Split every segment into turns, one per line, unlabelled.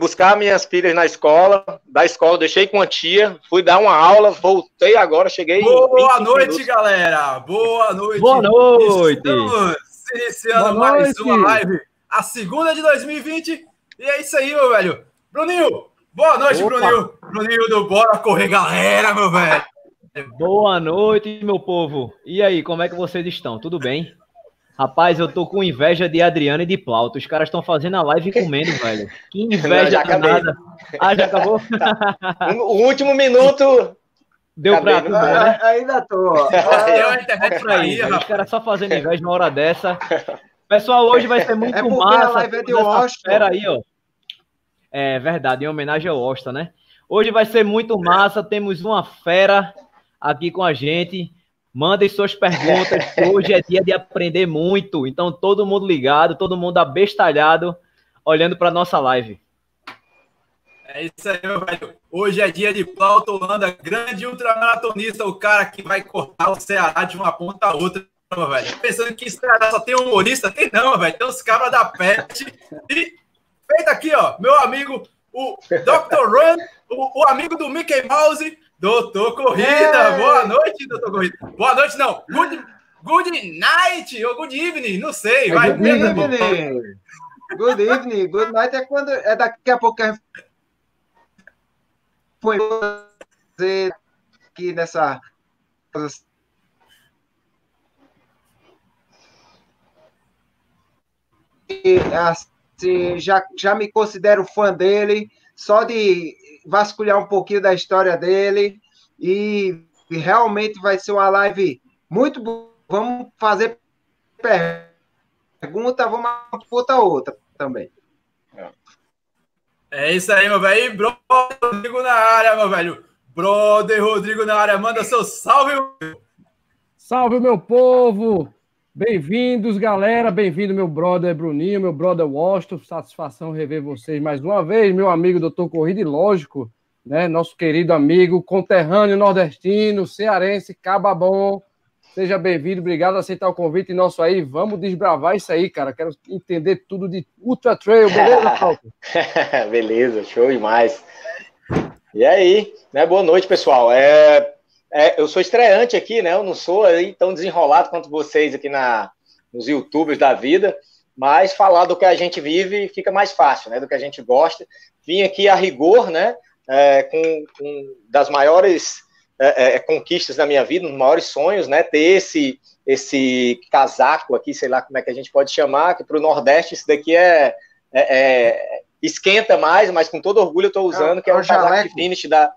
buscar minhas filhas na escola, da escola, deixei com a tia, fui dar uma aula, voltei agora, cheguei.
Boa noite, minutos. galera! Boa noite!
Boa noite!
Estamos iniciando Boa mais noite. uma live, a segunda de 2020, e é isso aí, meu velho. Bruninho, boa noite, Opa. Bruninho. Bruninho do Bora Correr, galera, meu velho.
Boa noite, meu povo. E aí, como é que vocês estão? Tudo bem? Rapaz, eu tô com inveja de Adriano e de Plauto. Os caras estão fazendo a live comendo, velho. Que inveja Não, nada. Ah, já acabou?
o último minuto.
Deu Acabei, pra
tu, né? Ainda tô.
Deu a internet pra aí, Os caras só fazendo inveja na hora dessa. Pessoal, hoje vai ser muito é massa. A live é de Espera aí, ó. É verdade, em homenagem ao Osta, né? Hoje vai ser muito massa. Temos uma fera aqui com a gente. Mandem suas perguntas, hoje é dia de aprender muito. Então, todo mundo ligado, todo mundo abestalhado, olhando para nossa live.
É isso aí, meu velho. Hoje é dia de Plauto Holanda, grande ultramaratonista, o cara que vai cortar o Ceará de uma ponta a outra, meu velho. Pensando que Ceará só tem humorista, tem não, velho. Tem os cabras da pet. E feito aqui, ó, meu amigo, o Dr. Run, o, o amigo do Mickey Mouse, Doutor Corrida, é. boa noite, doutor Corrida. Boa noite, não. Good, good night ou good evening, não sei. Vai,
good evening. Good evening, good night é quando é daqui a pouco a gente foi fazer aqui nessa e, assim, já, já me considero fã dele, só de vasculhar um pouquinho da história dele e, realmente vai ser uma live muito boa. Vamos fazer pergunta, vamos botar outra também.
É isso aí, meu velho. Brother Rodrigo na área, meu velho. Brother Rodrigo na área, manda seu salve.
Salve, meu povo. Bem-vindos, galera. Bem-vindo, meu brother Bruninho, meu brother Washington. Satisfação rever vocês mais uma vez, meu amigo doutor Corrida, e lógico, né? Nosso querido amigo, conterrâneo nordestino, cearense, Cababom. Seja bem-vindo, obrigado por aceitar o convite nosso aí. Vamos desbravar isso aí, cara. Quero entender tudo de Ultra Trail, beleza, Paulo?
beleza, show demais. E aí, né? Boa noite, pessoal. É, é, eu sou estreante aqui, né? Eu não sou aí tão desenrolado quanto vocês aqui na, nos YouTubers da vida, mas falar do que a gente vive fica mais fácil, né? Do que a gente gosta. Vim aqui a rigor, né? É, com, com, das maiores é, é conquistas da minha vida, um dos maiores sonhos, né? Ter esse esse casaco aqui, sei lá como é que a gente pode chamar, que para o Nordeste isso daqui é, é, é, esquenta mais, mas com todo orgulho eu estou usando, que é o casaco de finish da,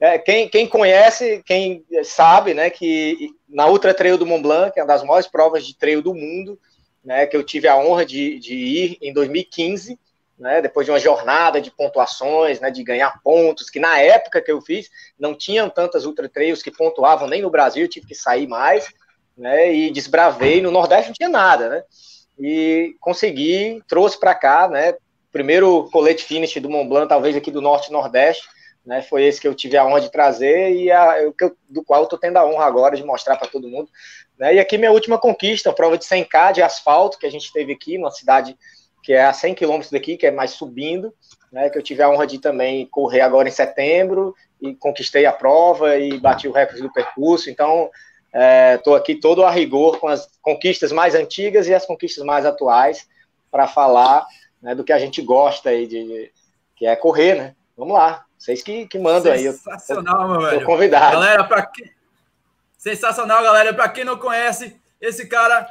é, quem, quem conhece, quem sabe, né, que na Ultra Trail do Mont Blanc, que é uma das maiores provas de trail do mundo, né, que eu tive a honra de, de ir em 2015, né, depois de uma jornada de pontuações, né, de ganhar pontos, que na época que eu fiz, não tinham tantas ultra trails que pontuavam nem no Brasil, eu tive que sair mais, né, e desbravei, no Nordeste não tinha nada, né, e consegui, trouxe para cá, né, primeiro colete finish do Mont Blanc, talvez aqui do Norte Nordeste, né? Foi esse que eu tive a honra de trazer e a, do qual eu estou tendo a honra agora de mostrar para todo mundo. Né? E aqui minha última conquista, a prova de 100K de asfalto que a gente teve aqui, numa cidade que é a 100 quilômetros daqui, que é mais subindo, né? que eu tive a honra de também correr agora em setembro e conquistei a prova e bati o recorde do percurso. Então, estou é, aqui todo a rigor com as conquistas mais antigas e as conquistas mais atuais para falar né, do que a gente gosta aí de, que é correr, né? Vamos lá. Vocês que, que mandam aí.
Sensacional, meu velho.
convidado.
Galera, para quem... Sensacional, galera. Para quem não conhece, esse cara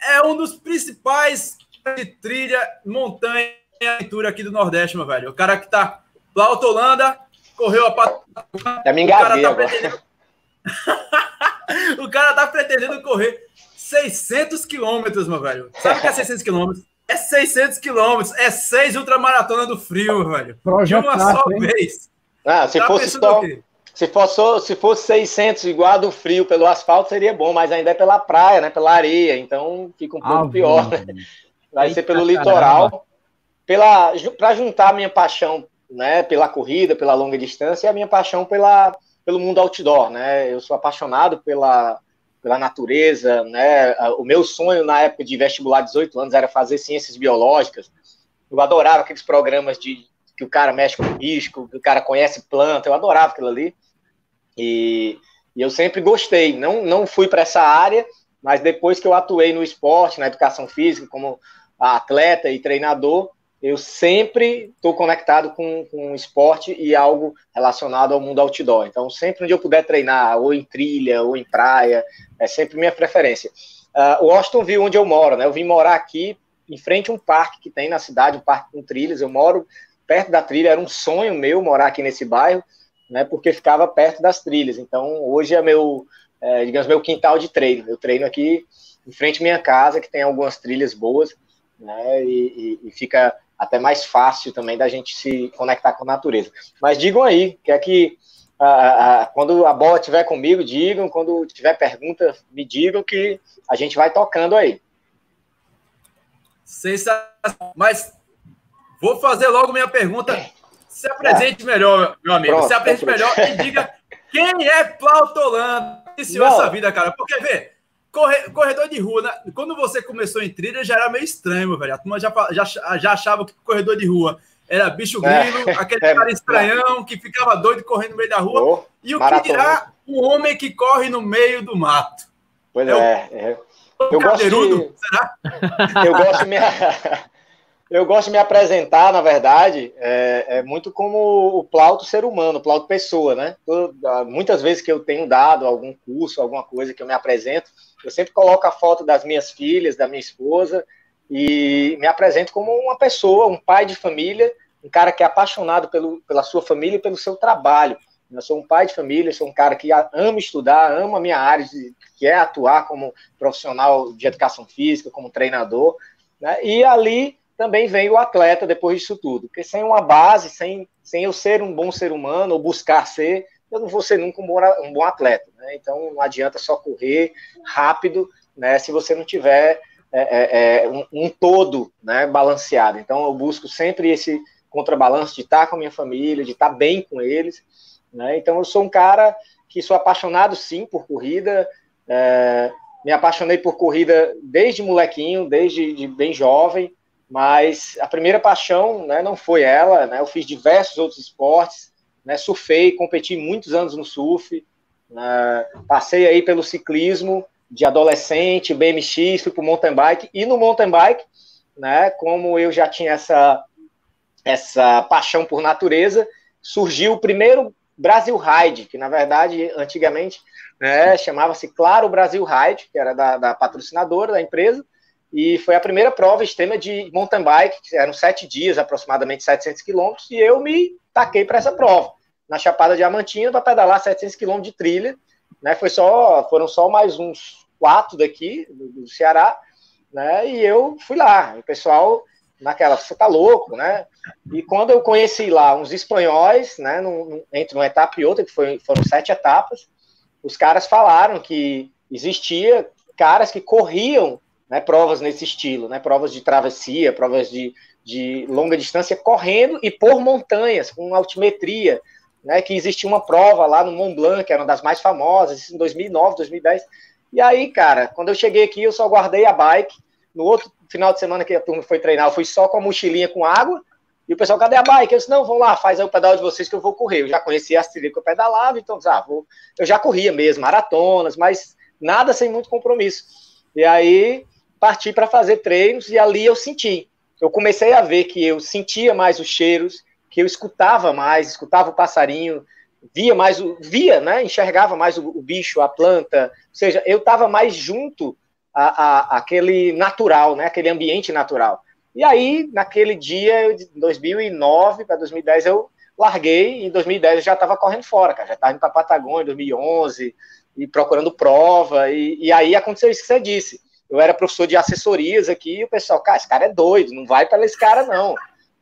é um dos principais de trilha, montanha e aventura aqui do Nordeste, meu velho. O cara que tá lá Holanda, correu a pat...
É me engasguei tá pretendendo...
o cara tá pretendendo correr 600 quilômetros, meu velho. Sabe o que é 600 quilômetros? É 600 quilômetros, é seis ultramaratona do frio, velho. De uma só hein? vez.
Ah, se tá fosse só, se fosse, se fosse 600 igual a do frio pelo asfalto seria bom, mas ainda é pela praia, né, pela areia, então fica um pouco ah, pior, né? Vai Eita, ser pelo litoral, pela para juntar a minha paixão, né, pela corrida, pela longa distância e a minha paixão pela pelo mundo outdoor, né? Eu sou apaixonado pela pela natureza, né? O meu sonho na época de vestibular, 18 anos, era fazer ciências biológicas. Eu adorava aqueles programas de que o cara mexe com bicho, que o cara conhece planta, eu adorava aquilo ali. E, e eu sempre gostei, não, não fui para essa área, mas depois que eu atuei no esporte, na educação física, como atleta e treinador, eu sempre estou conectado com, com esporte e algo relacionado ao mundo outdoor. Então, sempre onde eu puder treinar, ou em trilha, ou em praia, é sempre minha preferência. Uh, o Washington viu onde eu moro, né? Eu vim morar aqui em frente a um parque que tem na cidade, um parque com trilhas. Eu moro perto da trilha, era um sonho meu morar aqui nesse bairro, né? Porque ficava perto das trilhas. Então, hoje é meu, é, digamos, meu quintal de treino. Eu treino aqui em frente à minha casa, que tem algumas trilhas boas, né? e, e fica até mais fácil também da gente se conectar com a natureza. Mas digam aí, que é que quando a bola estiver comigo, digam, quando tiver pergunta, me digam que a gente vai tocando aí.
Sensacional. Mas vou fazer logo minha pergunta. Se apresente é. melhor, meu amigo. Pronto, se apresente melhor e diga quem é Plautolando. Iniciou essa vida, cara. Porque, vê, corredor de rua, né? quando você começou em trilha, já era meio estranho, velho. A turma já, já, já achava que corredor de rua era bicho é. grilo, é, aquele é, cara estranhão que ficava doido correndo no meio da rua. Oh, e o maratona. que dirá um homem que corre no meio do mato?
Pois é. é, é. Eu gosto de... será? Eu gosto de me... eu gosto de me apresentar, na verdade, é, é, muito como o Plauto ser humano, o Plauto pessoa, né? Eu, muitas vezes que eu tenho dado algum curso, alguma coisa que eu me apresento, eu sempre coloco a foto das minhas filhas, da minha esposa, e me apresento como uma pessoa, um pai de família, um cara que é apaixonado pelo, pela sua família e pelo seu trabalho. Eu sou um pai de família, sou um cara que ama estudar, ama a minha área, de, que é atuar como profissional de educação física, como treinador, né? e ali também vem o atleta depois disso tudo, porque sem uma base, sem, sem eu ser um bom ser humano, ou buscar ser, eu não vou ser nunca um bom, um bom atleta. Né? Então não adianta só correr rápido, né? Se você não tiver é, é, é, um, um, todo né, balanceado. Então eu busco sempre esse contrabalanço de estar com a minha família, de estar bem com eles. Né? Então eu sou um cara que sou apaixonado sim por corrida. É, me apaixonei por corrida desde molequinho, desde de bem jovem, mas a primeira paixão né, não foi ela. Né? Eu fiz diversos outros esportes né, surfei, competi muitos anos no surf, né, passei aí pelo ciclismo de adolescente, BMX, fui para o mountain bike, e no mountain bike, né, como eu já tinha essa, essa paixão por natureza, surgiu o primeiro Brasil Ride, que na verdade, antigamente, né, chamava-se Claro Brasil Ride, que era da, da patrocinadora da empresa, e foi a primeira prova extrema de mountain bike, eram sete dias, aproximadamente 700 quilômetros, e eu me taquei para essa prova, na Chapada Diamantina, para pedalar 700 quilômetros de trilha, né, foi só, foram só mais uns quatro daqui, do, do Ceará, né, e eu fui lá, o pessoal naquela, você tá louco, né, e quando eu conheci lá uns espanhóis, né, num, entre uma etapa e outra, que foi, foram sete etapas, os caras falaram que existia caras que corriam né, provas nesse estilo, né, provas de travessia, provas de, de longa distância, correndo e por montanhas, com altimetria, né, que existia uma prova lá no Mont Blanc, que era uma das mais famosas, em 2009, 2010. E aí, cara, quando eu cheguei aqui, eu só guardei a bike. No outro final de semana que a turma foi treinar, eu fui só com a mochilinha com água. E o pessoal, cadê a bike? Eu disse, não, vamos lá, faz aí o pedal de vocês que eu vou correr. Eu já conhecia as trilhas que eu pedalava, então, ah, vou... eu já corria mesmo, maratonas, mas nada sem muito compromisso. E aí, parti para fazer treinos e ali eu senti. Eu comecei a ver que eu sentia mais os cheiros, que eu escutava mais, escutava o passarinho, via mais o via, né? Enxergava mais o, o bicho, a planta. Ou seja, eu estava mais junto a, a, aquele natural, né? Aquele ambiente natural. E aí, naquele dia, de 2009 para 2010, eu larguei. E em 2010 eu já estava correndo fora, cara. Já estava indo para Patagônia em 2011 e procurando prova. E, e aí aconteceu isso que você disse eu era professor de assessorias aqui, e o pessoal, cara, esse cara é doido, não vai para esse cara, não.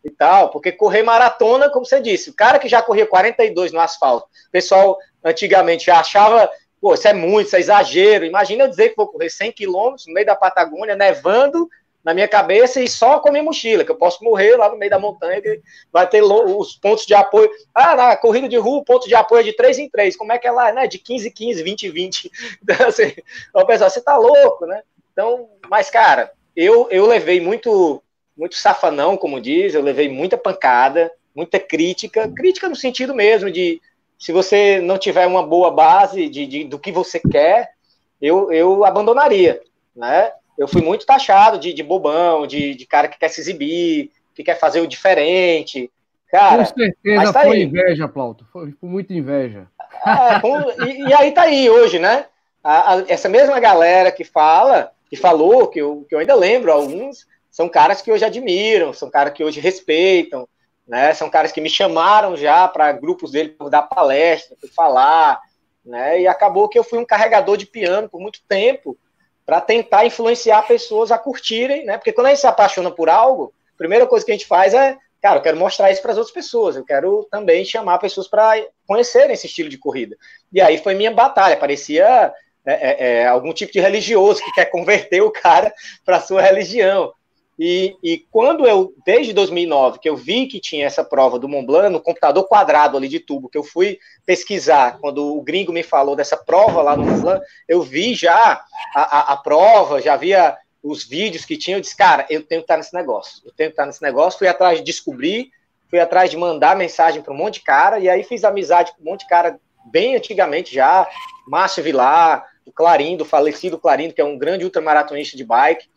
E tal, porque correr maratona, como você disse, o cara que já corria 42 no asfalto, o pessoal antigamente já achava, pô, isso é muito, isso é exagero. Imagina eu dizer que vou correr 100 quilômetros no meio da Patagônia, nevando na minha cabeça e só com minha mochila, que eu posso morrer lá no meio da montanha, que vai ter os pontos de apoio. Ah, na corrida de rua, o ponto de apoio é de 3 em 3. Como é que é lá, né? De 15 em 15, 20 em 20. Então, assim, o pessoal, você tá louco, né? Então, mas, cara, eu, eu levei muito, muito safanão, como diz, eu levei muita pancada, muita crítica, crítica no sentido mesmo de se você não tiver uma boa base de, de do que você quer, eu, eu abandonaria, né? Eu fui muito taxado de, de bobão, de, de cara que quer se exibir, que quer fazer o diferente. Cara,
com certeza tá foi aí. inveja, Plauto. Foi, foi muita inveja.
É, com, e, e, aí tá aí hoje, né? A, a, essa mesma galera que fala, que falou, que eu, que eu ainda lembro, alguns, são caras que hoje admiram, são caras que hoje respeitam, né? São caras que me chamaram já para grupos dele para dar palestra, para falar, né? E acabou que eu fui um carregador de piano por muito tempo para tentar influenciar pessoas a curtirem, né? Porque quando a gente se apaixona por algo, a primeira coisa que a gente faz é, cara, eu quero mostrar isso para as outras pessoas, eu quero também chamar pessoas para conhecerem esse estilo de corrida. E aí foi minha batalha, parecia é, é, é, algum tipo de religioso que quer converter o cara para sua religião. E, e, quando eu, desde 2009, que eu vi que tinha essa prova do Mont Blanc, no computador quadrado ali de tubo, que eu fui pesquisar, quando o gringo me falou dessa prova lá no Mont Blanc, eu vi já a, a, a prova, já via os vídeos que tinha, eu disse, cara, eu tenho que estar nesse negócio, eu tenho que estar nesse negócio, fui atrás de descobrir, fui atrás de mandar mensagem para um monte de cara, e aí fiz amizade com um monte de cara bem antigamente já, Márcio Vilar, o Clarindo, o falecido Clarindo, que é um grande ultramaratonista de bike,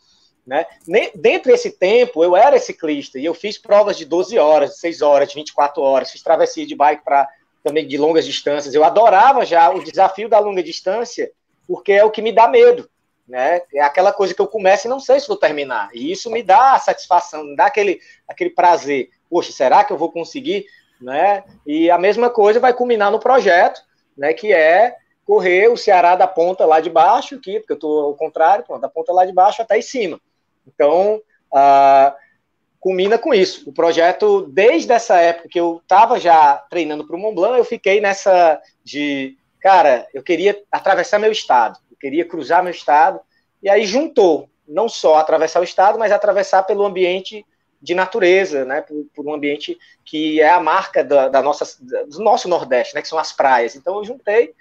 né? Dentro desse tempo, eu era ciclista e eu fiz provas de 12 horas, 6 horas, de 24 horas, fiz travessia de bike para também de longas distâncias. Eu adorava já o desafio da longa distância, porque é o que me dá medo. Né? É aquela coisa que eu começo e não sei se vou terminar. E isso me dá satisfação, me dá aquele, aquele prazer. Poxa, será que eu vou conseguir? Né? E a mesma coisa vai culminar no projeto, né? que é correr o Ceará da ponta lá de baixo, aqui, porque eu estou ao contrário, da ponta lá de baixo até em cima. Então, uh, culmina com isso. O projeto, desde essa época que eu estava já treinando para o Mont Blanc, eu fiquei nessa de, cara, eu queria atravessar meu estado, eu queria cruzar meu estado, e aí juntou, não só atravessar o estado, mas atravessar pelo ambiente de natureza, né, por, por um ambiente que é a marca da, da nossa, do nosso Nordeste, né, que são as praias. Então eu juntei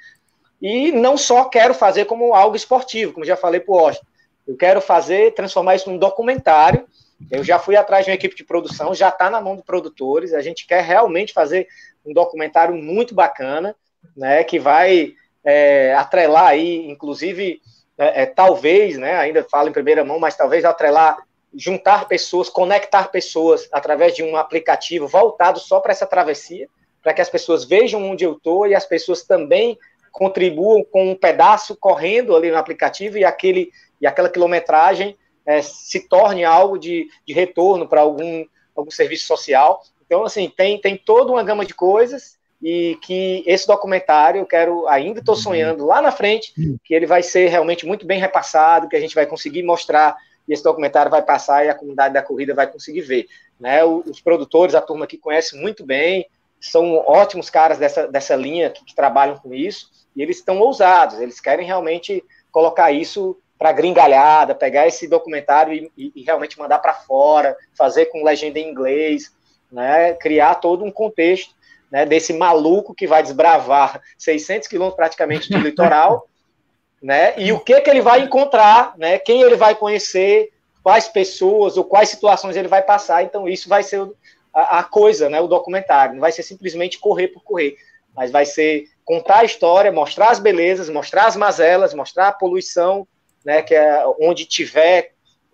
e não só quero fazer como algo esportivo, como já falei para o Washington, eu quero fazer, transformar isso num documentário. Eu já fui atrás de uma equipe de produção, já está na mão de produtores. A gente quer realmente fazer um documentário muito bacana, né? Que vai é, atrelar aí, inclusive, é, é, talvez, né? Ainda falo em primeira mão, mas talvez atrelar, juntar pessoas, conectar pessoas através de um aplicativo voltado só para essa travessia, para que as pessoas vejam onde eu estou e as pessoas também contribuam com um pedaço correndo ali no aplicativo e aquele e aquela quilometragem é, se torne algo de, de retorno para algum, algum serviço social. Então, assim, tem, tem toda uma gama de coisas e que esse documentário, eu quero, ainda estou sonhando lá na frente, que ele vai ser realmente muito bem repassado, que a gente vai conseguir mostrar e esse documentário vai passar e a comunidade da corrida vai conseguir ver. Né? Os produtores, a turma que conhece muito bem, são ótimos caras dessa, dessa linha que, que trabalham com isso, e eles estão ousados, eles querem realmente colocar isso para gringalhada, pegar esse documentário e, e, e realmente mandar para fora, fazer com legenda em inglês, né, criar todo um contexto né, desse maluco que vai desbravar 600 quilômetros praticamente de litoral, né, e o que que ele vai encontrar, né, quem ele vai conhecer, quais pessoas ou quais situações ele vai passar, então isso vai ser a, a coisa, né, o documentário, não vai ser simplesmente correr por correr, mas vai ser contar a história, mostrar as belezas, mostrar as mazelas, mostrar a poluição, né, que é onde tiver,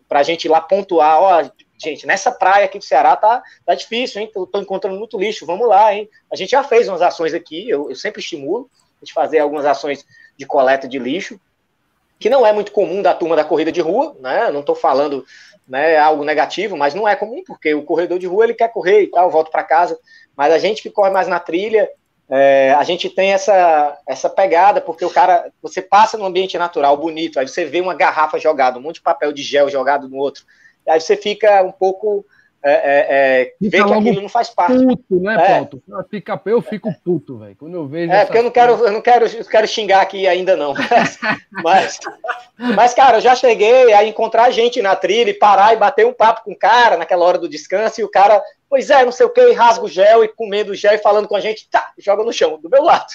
para a gente ir lá pontuar, ó, gente, nessa praia aqui do Ceará tá, tá difícil, hein, tô, tô, encontrando muito lixo, vamos lá, hein. A gente já fez umas ações aqui, eu, eu sempre estimulo a gente fazer algumas ações de coleta de lixo, que não é muito comum da turma da corrida de rua, né, não estou falando né, algo negativo, mas não é comum, porque o corredor de rua ele quer correr e tal, volta para casa, mas a gente que corre mais na trilha, é, a gente tem essa, essa pegada, porque o cara, você passa num ambiente natural, bonito, aí você vê uma garrafa jogada, um monte de papel de gel jogado no outro, aí você fica um pouco. É, é, é vê que aquilo não faz parte.
Puto, né, é. Paulo? Fica, eu fico puto, velho. Quando eu vejo.
É, porque eu não quero, eu não quero, eu quero xingar aqui ainda, não. Mas, mas, cara, eu já cheguei a encontrar gente na trilha e parar e bater um papo com o cara naquela hora do descanso, e o cara pois é, não sei o que, e rasga o gel e comendo o gel e falando com a gente, tá, joga no chão, do meu lado.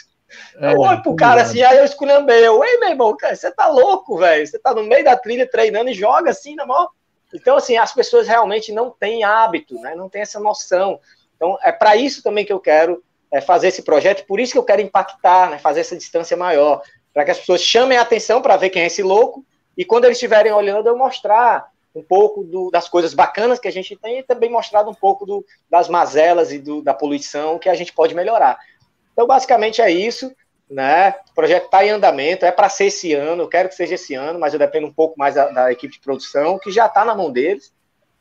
É, eu olho pro cara assim, aí eu esculhambei, eu, ei, meu irmão, cara, você tá louco, velho, você tá no meio da trilha treinando e joga assim na mão. Então, assim, as pessoas realmente não têm hábito, né, não têm essa noção. Então, é para isso também que eu quero é, fazer esse projeto, por isso que eu quero impactar, né, fazer essa distância maior, para que as pessoas chamem a atenção para ver quem é esse louco, e quando eles estiverem olhando, eu mostrar um pouco do, das coisas bacanas que a gente tem e também mostrado um pouco do, das mazelas e do, da poluição que a gente pode melhorar. Então, basicamente é isso. Né? O projeto está em andamento, é para ser esse ano, eu quero que seja esse ano, mas eu dependo um pouco mais da, da equipe de produção, que já está na mão deles.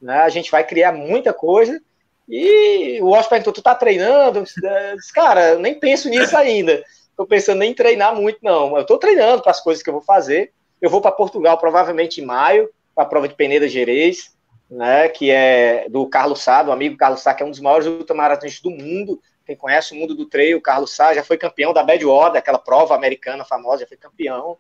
Né? A gente vai criar muita coisa. E o Washington perguntou: tu tá treinando? Eu disse, cara, eu nem penso nisso ainda. Estou pensando em treinar muito, não. Eu estou treinando para as coisas que eu vou fazer. Eu vou para Portugal provavelmente em maio, a prova de Peneda Gerês, né, que é do Carlos Sá, do amigo Carlos Sá, que é um dos maiores ultramaratonistas do mundo. Quem conhece o mundo do trail, o Carlos Sá já foi campeão da Badwater, aquela prova americana famosa, já foi campeão,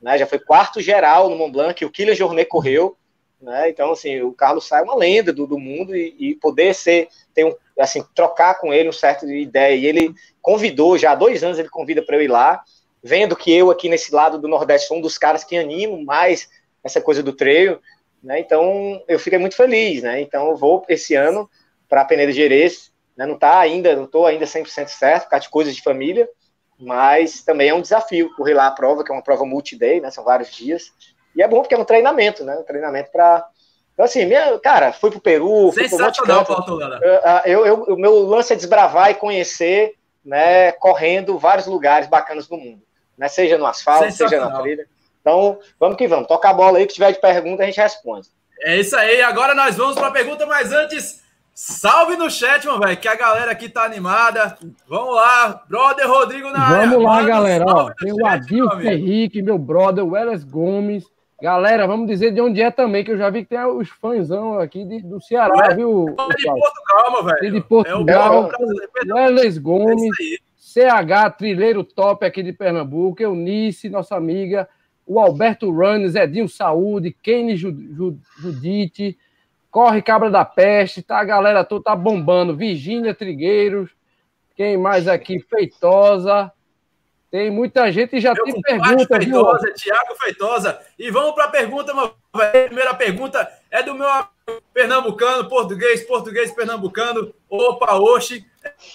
né, já foi quarto geral no Mont Blanc, o Kylian Jornet correu, né, então, assim, o Carlos Sá é uma lenda do, do mundo e, e, poder ser, ter um, assim, trocar com ele um certo de ideia, e ele convidou, já há dois anos ele convida para eu ir lá, vendo que eu aqui nesse lado do Nordeste sou um dos caras que animo mais essa coisa do trail, né? Então eu fiquei muito feliz, né? Então eu vou esse ano para a Peneira de Gerês, né? Não tá ainda, não estou ainda 100% certo, por causa de coisas de família, mas também é um desafio correr lá a prova, que é uma prova multi-day, né? São vários dias. E é bom porque é um treinamento, né? Um treinamento para então, assim, minha, cara, fui pro Peru, fui pro Monte Canto. Eu, eu, o meu lance é desbravar e conhecer, né, correndo vários lugares bacanas do mundo né? Seja no asfalto, seja na trilha. Então, vamos que vamos. Toca a bola aí, que tiver de pergunta, a gente responde.
É isso aí. Agora nós vamos para a pergunta, mas antes, salve no chat, meu velho, que a galera aqui tá animada. Vamos lá, brother Rodrigo na
Vamos área. lá, Mano, galera. Ó, tem o Adilson Henrique, meu brother, o Weles Gomes. Galera, vamos dizer de onde é também, que eu já vi que tem os fãzão aqui de, do Ceará, é, viu?
É de Portugal, meu velho.
de Portugal. É o Weles Gomes. É CH, trilheiro top aqui de Pernambuco, Eunice, nossa amiga, o Alberto Runes, Edinho Saúde, Kenny Judite, Corre Cabra da Peste, tá? A galera toda tá bombando. Virgínia Trigueiros, quem mais aqui? Feitosa. Tem muita gente e já Meu tem pergunta,
Feitosa, viu? Tiago Feitosa. E vamos para a pergunta, meu. Primeira pergunta é do meu pernambucano, português, português pernambucano. Opa, Oxi.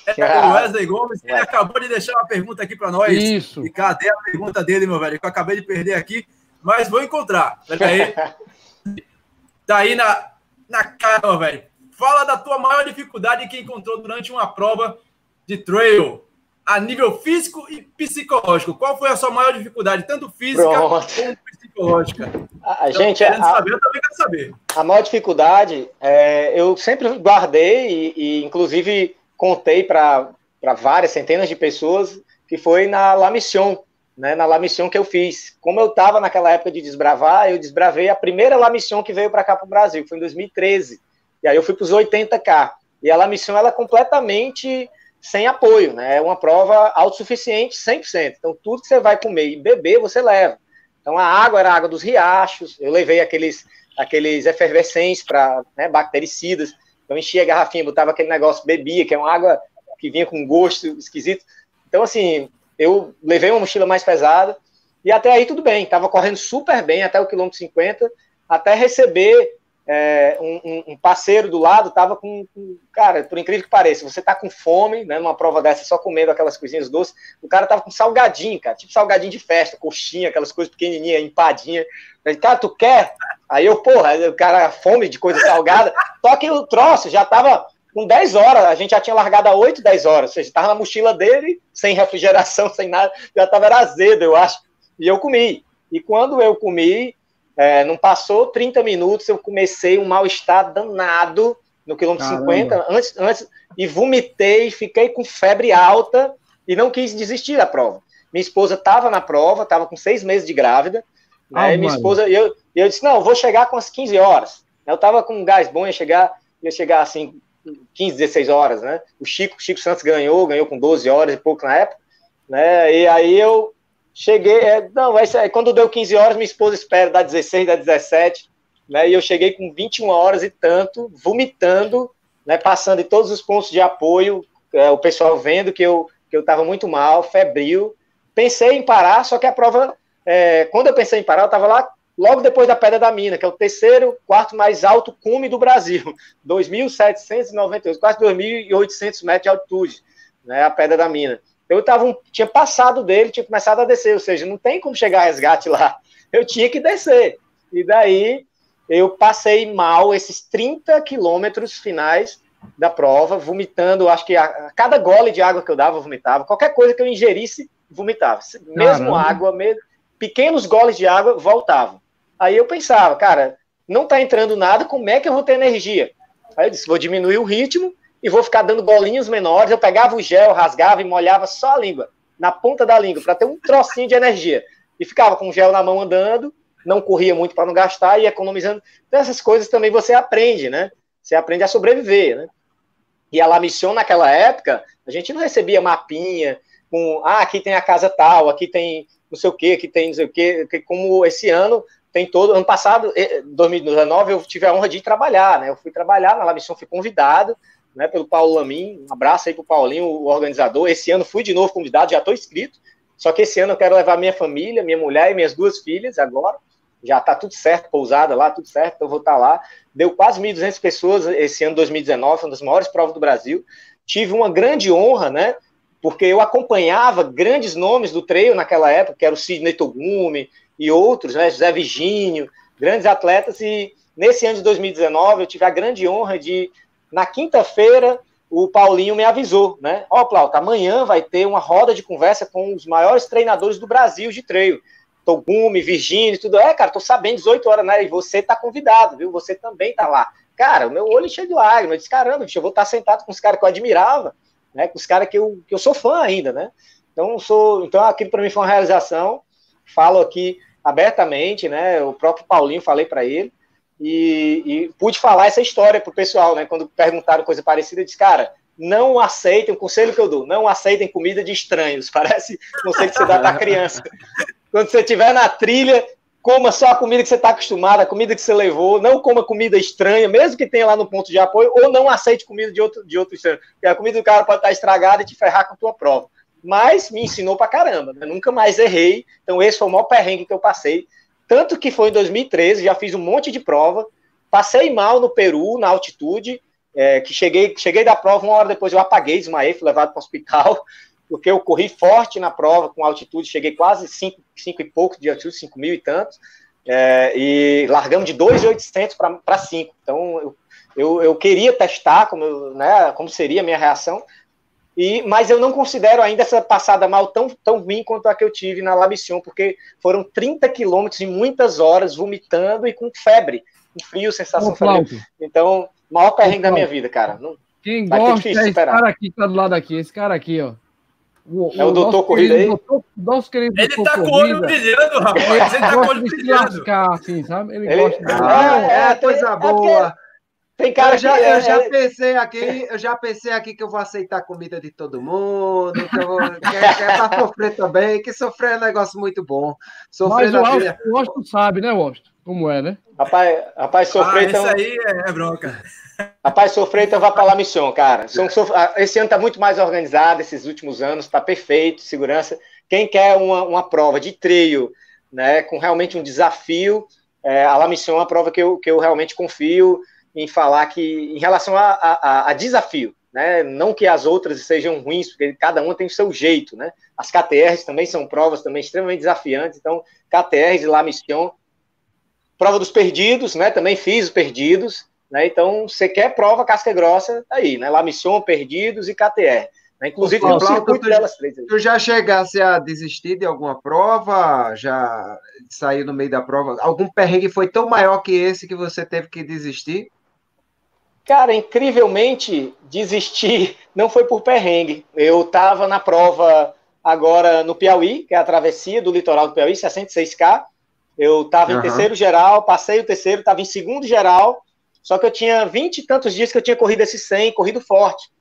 É o Wesley Gomes, ele acabou de deixar uma pergunta aqui para nós.
Isso.
E cadê a pergunta dele, meu velho? Que eu acabei de perder aqui, mas vou encontrar. Peraí. tá aí na, na cara, meu velho. Fala da tua maior dificuldade que encontrou durante uma prova de trail, a nível físico e psicológico. Qual foi a sua maior dificuldade, tanto física Pronto. como psicológica?
A, a então, gente, a, saber, eu também quero saber. A maior dificuldade, é, eu sempre guardei e, e inclusive contei para várias centenas de pessoas que foi na La Mission, né, na La Mission que eu fiz. Como eu estava naquela época de desbravar, eu desbravei a primeira La Mission que veio para cá para o Brasil, foi em 2013. E aí eu fui para os 80K. E a La Mission ela é completamente sem apoio, né? É uma prova autossuficiente 100%. Então tudo que você vai comer e beber, você leva. Então a água era a água dos riachos, eu levei aqueles aqueles efervescentes para né, bactericidas. Então enchia a garrafinha, botava aquele negócio, bebia, que é uma água que vinha com gosto esquisito. Então, assim, eu levei uma mochila mais pesada e até aí tudo bem, estava correndo super bem até o quilômetro 50, até receber é, um, um, parceiro do lado, estava com, com, Cara, por incrível que pareça, você tá com fome, né, numa prova dessa, só comendo aquelas coisinhas doces, o cara tava com salgadinho, cara, tipo salgadinho de festa, coxinha, aquelas coisas pequenininhas, empadinha. Falei, cara, tu quer? Aí eu, porra, o cara, fome de coisa salgada, só que o troço já tava com 10 horas, a gente já tinha largado a 8, 10 horas, ou seja, tava na mochila dele, sem refrigeração, sem nada, já tava era azedo, eu acho, e eu comi. E quando eu comi, é, não passou 30 minutos, eu comecei um mal-estar danado no quilômetro Caramba. 50, antes, antes, e vomitei, fiquei com febre alta e não quis desistir da prova. Minha esposa estava na prova, estava com seis meses de grávida, né, ah, minha esposa, e eu, eu disse, não, vou chegar com as 15 horas. Eu estava com um gás bom, ia chegar, ia chegar assim, 15, 16 horas, né? O Chico, Chico Santos ganhou, ganhou com 12 horas e pouco na época, né? E aí eu Cheguei, é, não, vai ser, quando deu 15 horas, minha esposa espera dar 16, dar 17, né? E eu cheguei com 21 horas e tanto, vomitando, né? Passando em todos os pontos de apoio, é, o pessoal vendo que eu que eu estava muito mal, febril. Pensei em parar, só que a prova, é, quando eu pensei em parar, eu estava lá logo depois da Pedra da Mina, que é o terceiro, quarto mais alto cume do Brasil, 2.798, quase 2.800 metros de altitude, né, a Pedra da Mina. Eu tava, tinha passado dele, tinha começado a descer, ou seja, não tem como chegar a resgate lá. Eu tinha que descer. E daí eu passei mal esses 30 quilômetros finais da prova, vomitando, acho que a, a, cada gole de água que eu dava, eu vomitava. Qualquer coisa que eu ingerisse, vomitava. Mesmo Caramba. água, mesmo, pequenos goles de água, voltavam. Aí eu pensava, cara, não tá entrando nada, como é que eu vou ter energia? Aí eu disse, vou diminuir o ritmo e vou ficar dando bolinhos menores. Eu pegava o gel, rasgava e molhava só a língua, na ponta da língua, para ter um trocinho de energia. E ficava com o gel na mão andando, não corria muito para não gastar e economizando. Então, essas coisas também você aprende, né? Você aprende a sobreviver, né? E a La Mission, naquela época, a gente não recebia mapinha com, ah, aqui tem a casa tal, aqui tem não sei o que, aqui tem não sei o que, como esse ano tem todo. Ano passado, 2019, eu tive a honra de trabalhar, né? Eu fui trabalhar na La Mission, fui convidado né, pelo Paulo Lamin. Um abraço aí pro Paulinho, o organizador. Esse ano fui de novo convidado, já estou inscrito. Só que esse ano eu quero levar minha família, minha mulher e minhas duas filhas agora. Já está tudo certo, pousada lá, tudo certo, então eu vou estar tá lá. Deu quase 1.200 pessoas esse ano 2019, foi uma das maiores provas do Brasil. Tive uma grande honra, né? Porque eu acompanhava grandes nomes do treino naquela época, que era o Sidney Togumi, e outros, né, José Virgínio, grandes atletas, e nesse ano de 2019 eu tive a grande honra de, na quinta-feira, o Paulinho me avisou, né, ó, oh, Plauta, amanhã vai ter uma roda de conversa com os maiores treinadores do Brasil de treino, Togumi, Virgínio, tudo, é, cara, tô sabendo, 18 horas, né, e você tá convidado, viu, você também tá lá. Cara, meu olho cheio de lágrimas, eu disse, caramba, bicho, eu vou estar sentado com os caras que eu admirava, né, com os caras que eu, que eu sou fã ainda, né, então, sou, então aquilo para mim foi uma realização, falo aqui abertamente, né? O próprio Paulinho falei para ele e, e, pude falar essa história pro pessoal, né? Quando perguntaram coisa parecida, eu disse, cara, não aceitem, o conselho que eu dou, não aceitem comida de estranhos. Parece conselho que você dá para criança. Quando você estiver na trilha, coma só a comida que você está acostumado, a comida que você levou, não coma comida estranha, mesmo que tenha lá no ponto de apoio, ou não aceite comida de outro, de outro estranho, porque a comida do cara pode estar estragada e te ferrar com a tua prova mas me ensinou pra caramba, né? nunca mais errei, então esse foi o maior perrengue que eu passei, tanto que foi em 2013, já fiz um monte de prova, passei mal no Peru, na altitude, é, que cheguei, cheguei da prova, uma hora depois eu apaguei, desmaiei, fui levado para o hospital, porque eu corri forte na prova, com altitude, cheguei quase 5 e pouco de altitude, 5 mil e tantos, é, e largamos de 2,800 para 5, então eu, eu, eu, queria testar como, né, como seria a minha reação, e, mas eu não considero ainda essa passada mal tão, tão ruim quanto a que eu tive na Labition, porque foram 30 quilômetros e muitas horas vomitando e com febre, com frio, sensação febril. Então, maior perrengue da minha vida, cara. Não,
Quem gosta é esse cara aqui que tá do lado aqui, esse cara aqui, ó.
O, é o, o doutor Corrida aí? Doutor,
nosso querido ele tá com o olho brilhando, rapaz. Ele tá com o olho brilhando.
Assim, sabe? Ele, ele gosta
de... Ah, é, é, coisa é boa. Tem cara eu já, que, eu é, já é. pensei aqui, eu já pensei aqui que eu vou aceitar a comida de todo mundo, que, eu vou, é, é para sofrer também, que sofrer é um negócio muito bom. Sofrer
Mas o vida... Washington sabe, né, Washington? Como é, né?
Rapaz, rapaz sofrer ah,
então. Isso aí é, bronca.
Rapaz, sofrer então vá para lá missão, cara. Ah, esse ano está muito mais organizado, esses últimos anos, está perfeito, segurança. Quem quer uma, uma prova de treino, né, com realmente um desafio, é, a La Mission é uma prova que eu, que eu realmente confio em falar que, em relação a, a, a, desafio, né? Não que as outras sejam ruins, porque cada uma tem o seu jeito, né? As KTRs também são provas também extremamente desafiantes, então KTRs e La Mission, prova dos perdidos, né? Também fiz os perdidos, né? Então, você quer prova casca grossa, tá aí, né? La Mission, perdidos e KTR. Né? Inclusive, circuito
tu, delas três. Aí. Tu já chegasse a desistir de alguma prova? Já saiu no meio da prova? Algum perrengue foi tão maior que esse que você teve que desistir?
Cara, incrivelmente, desistir não foi por perrengue. Eu estava na prova agora no Piauí, que é a travessia do litoral do Piauí, 66K. Eu estava uhum. em terceiro geral, passei o terceiro, estava em segundo geral, só que eu tinha vinte e tantos dias que eu tinha corrido esse 100, corrido forte.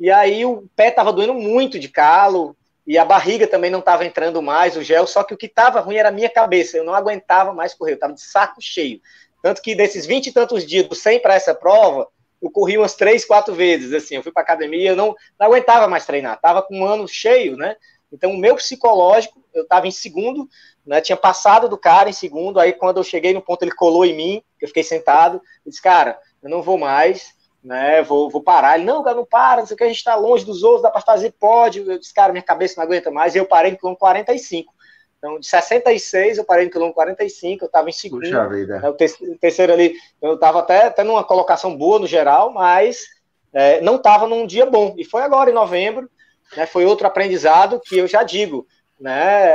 E aí o pé estava doendo muito de calo, e a barriga também não estava entrando mais, o gel, só que o que estava ruim era a minha cabeça, eu não aguentava mais correr, eu estava de saco cheio. Tanto que desses vinte e tantos dias do 100 para essa prova, eu corri umas três, quatro vezes, assim, eu fui para academia, eu não, não aguentava mais treinar, tava com um ano cheio, né? Então, o meu psicológico, eu estava em segundo, né, tinha passado do cara em segundo, aí quando eu cheguei no ponto, ele colou em mim, eu fiquei sentado, e disse, cara, eu não vou mais, né, vou, vou parar. Ele, não, cara, não para, não sei o que, a gente está longe dos outros, dá para fazer, pode. Eu disse, cara, minha cabeça não aguenta mais, e eu parei quilômetro 45. Então, de 66, eu parei no quilômetro 45, eu estava em segundo. Puxa vida. Né, o, terceiro, o terceiro ali, eu estava até, até numa colocação boa no geral, mas é, não estava num dia bom. E foi agora, em novembro, né, foi outro aprendizado que eu já digo, né,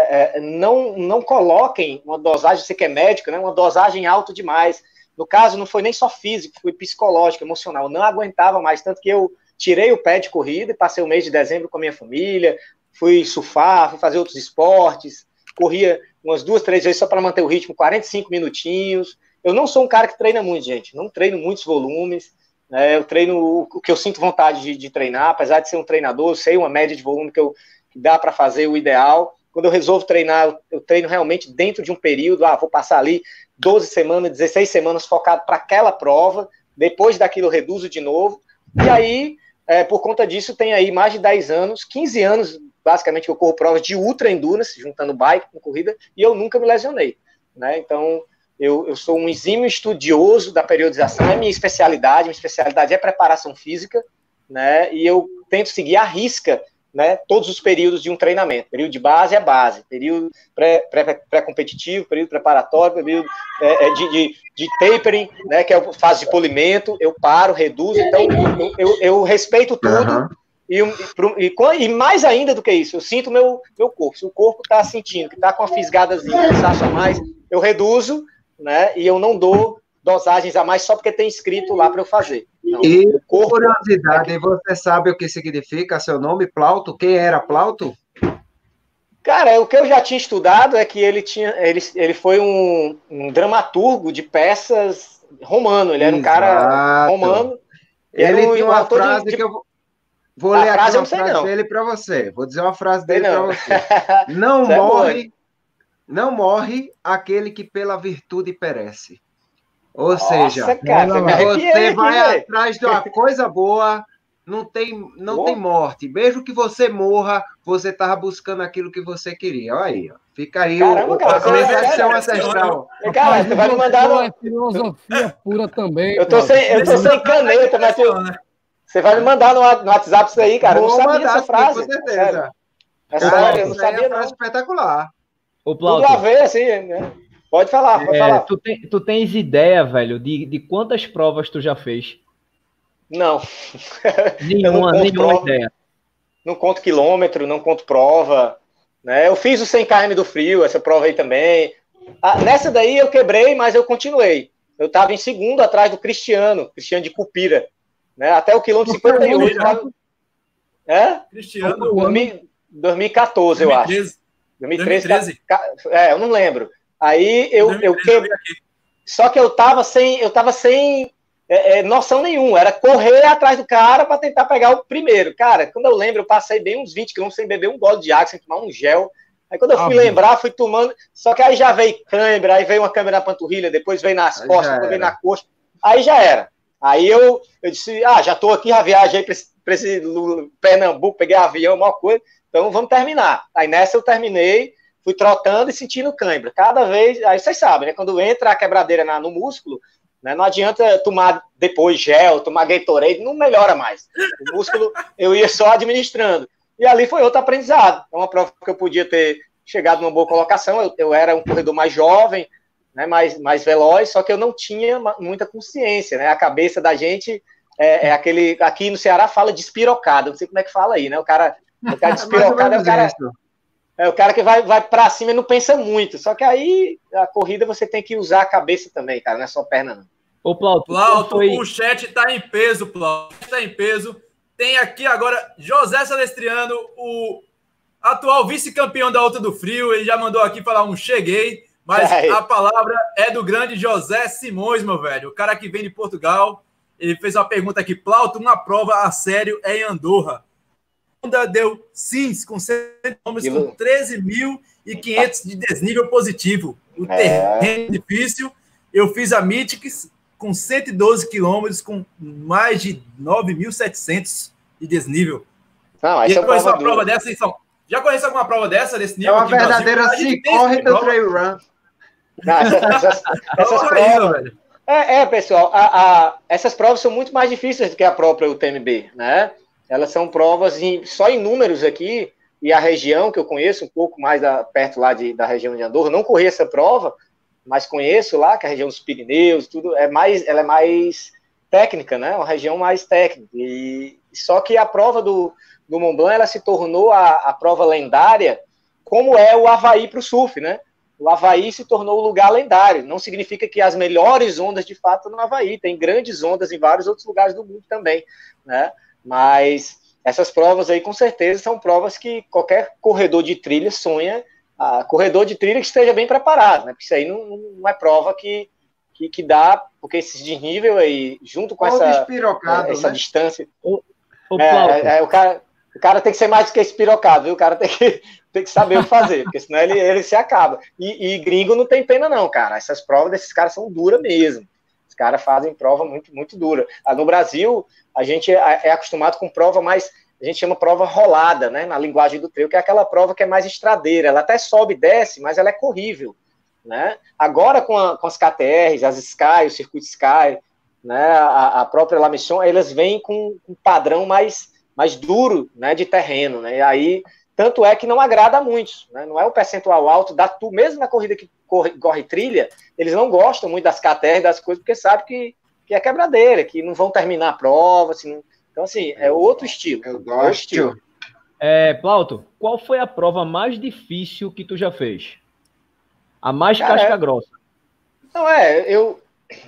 é, não, não coloquem uma dosagem, você que é médico, né, uma dosagem alta demais. No caso, não foi nem só físico, foi psicológico, emocional. Eu não aguentava mais, tanto que eu tirei o pé de corrida e passei o mês de dezembro com a minha família, fui surfar, fui fazer outros esportes, corria umas duas, três vezes só para manter o ritmo, 45 minutinhos. Eu não sou um cara que treina muito, gente, não treino muitos volumes. Né, eu treino o que eu sinto vontade de, de, treinar, apesar de ser um treinador, eu sei uma média de volume que, eu, que dá para fazer o ideal. Quando eu resolvo treinar, eu, treino realmente dentro de um período, ah, vou passar ali 12 semanas, 16 semanas focado para aquela prova, depois daquilo eu reduzo de novo, e aí, é, por conta disso, tem aí mais de 10 anos, 15 anos, basicamente, eu corro provas de ultra endurance, juntando bike com corrida, e eu nunca me lesionei, né, então eu, eu sou um exímio estudioso da periodização, é minha especialidade, minha especialidade é preparação física, né, e eu tento seguir a risca né, todos os períodos de um treinamento. Período de base é base, período pré-competitivo, pré, pré período preparatório, período é, é, de, de, de, tapering, né, que é a fase de polimento, eu paro, reduzo, então eu, eu, eu respeito tudo. Uhum. E, e, e, mais ainda do que isso, eu sinto meu, meu corpo. Se o corpo está sentindo que está com uma fisgadazinha, cansaço a mais, eu reduzo, né? E eu não dou dosagens a mais só porque tem escrito lá para eu fazer.
Não, e corpo... curiosidade, você sabe o que significa seu nome, Plauto? Quem era Plauto?
Cara, o que eu já tinha estudado é que ele tinha, ele, ele foi um, um dramaturgo de peças romano. Ele era um cara romano.
Ele um, tem uma um frase de, de... que eu vou ler aqui uma frase não. dele para você. Vou dizer uma frase dele para você. Não é morre, não morre aquele que pela virtude perece. Ou Nossa, seja, cara, você vai aqui, atrás de uma coisa boa, não tem, não tem morte. Mesmo que você morra, você estava buscando aquilo que você queria. Olha aí, ó. Fica aí Caramba, o, cara, a conversação ancestral.
Cara, você vai me mandar no...
É filosofia pura também.
Eu tô sem, eu tô sem caneta, mas eu... você vai me mandar no, no WhatsApp isso aí, cara. Vou eu não sabia mandar, essa frase. Com certeza. Essa,
cara, eu não sabia, é não. espetacular.
O Tudo a ver, assim, né? Pode falar, pode é, falar.
Tu, tem, tu tens ideia, velho, de, de quantas provas tu já fez?
Não.
Nenhuma, não nenhuma prova, ideia.
Não conto quilômetro, não conto prova. Né? Eu fiz o 100 km do frio, essa prova aí também. Ah, nessa daí eu quebrei, mas eu continuei. Eu estava em segundo atrás do Cristiano, Cristiano de Cupira. Né? Até o quilômetro 58. Tava... É? Cristiano. 2014, 2013. eu acho. 2013. 2013. É, eu não lembro. Aí eu, eu que... Só que eu tava sem, eu tava sem é, é, noção nenhuma. Era correr atrás do cara para tentar pegar o primeiro. Cara, quando eu lembro, eu passei bem uns 20 quilômetros sem beber um gole de água, sem tomar um gel. Aí quando eu fui ah, lembrar, fui tomando. Só que aí já veio câimbra, aí veio uma câmera na panturrilha, depois veio nas aí costas, depois veio na coxa. Aí já era. Aí eu, eu disse, ah, já tô aqui, já viajei para esse Pernambuco, peguei avião, uma coisa. Então vamos terminar. Aí nessa eu terminei fui trotando e sentindo cãibra. Cada vez, aí vocês sabem, né? Quando entra a quebradeira na, no músculo, né, não adianta tomar depois gel, tomar Gatorade, não melhora mais. O músculo eu ia só administrando. E ali foi outro aprendizado. É uma prova que eu podia ter chegado numa boa colocação. Eu, eu era um corredor mais jovem, né, mais, mais veloz, só que eu não tinha muita consciência, né? A cabeça da gente é, é aquele. Aqui no Ceará fala de espirocada, não sei como é que fala aí, né? O cara, o cara despirocado é o cara. É o cara que vai, vai para cima e não pensa muito. Só que aí a corrida você tem que usar a cabeça também, cara, não é só perna, não.
Ô, Plauto, Plauto foi... o chat tá em peso, Plauto. Tá em peso. Tem aqui agora José Celestriano, o atual vice-campeão da Alta do Frio. Ele já mandou aqui falar um cheguei, mas é a palavra é do grande José Simões, meu velho. O cara que vem de Portugal. Ele fez uma pergunta aqui: Plauto, uma prova a sério é em Andorra. Honda deu sims com 100 km com 13.500 de desnível positivo. O é. terreno difícil. Eu fiz a Mythics com 112 quilômetros com mais de 9.700 de desnível. Não, e depois é uma prova dessa São, Já conhece alguma prova dessa, desse
nível? É uma verdadeira se corre do trail run. Não, essas,
essas, essas provas, é, é, pessoal, a, a, essas provas são muito mais difíceis do que a própria UTMB, né? Elas são provas em, só em números aqui, e a região que eu conheço, um pouco mais da, perto lá de, da região de Andorra, não corri essa prova, mas conheço lá, que é a região dos Pirineus, tudo, é mais, ela é mais técnica, né? Uma região mais técnica. E só que a prova do, do Mont Blanc, ela se tornou a, a prova lendária, como é o Havaí para o surf, né? O Havaí se tornou o lugar lendário. Não significa que as melhores ondas de fato no Havaí. Tem grandes ondas em vários outros lugares do mundo também, né? Mas essas provas aí, com certeza, são provas que qualquer corredor de trilha sonha, a corredor de trilha que esteja bem preparado, né? Porque isso aí não, não é prova que, que, que, dá, porque esse desnível aí, junto com essa, essa né? distância. O, o, é, é, é, o, cara, o cara tem que ser mais do que espirocado, viu? O cara tem que, tem que saber o que fazer, porque senão ele, ele se acaba. E, e gringo não tem pena, não, cara. Essas provas desses caras são duras mesmo. Os caras fazem prova muito, muito dura. Ah, no Brasil, a gente é, é acostumado com prova mais a gente chama prova rolada, né, na linguagem do trail, que é aquela prova que é mais estradeira, ela até sobe e desce, mas ela é corrível, né? Agora com, a, com as KTRs, as Sky, o circuito Sky, né, a, a própria La Mission, elas vêm com um padrão mais mais duro né, de terreno. Né? E aí, tanto é que não agrada a muitos. Né? Não é o percentual alto da tu, mesmo na corrida que corre, corre trilha, eles não gostam muito das KTR, das coisas, porque sabem que, que é quebradeira, que não vão terminar a prova. Assim, então, assim, é outro estilo.
Eu gosto. Estilo.
É, Plauto, qual foi a prova mais difícil que tu já fez? A mais cara, casca grossa.
Não, é, eu,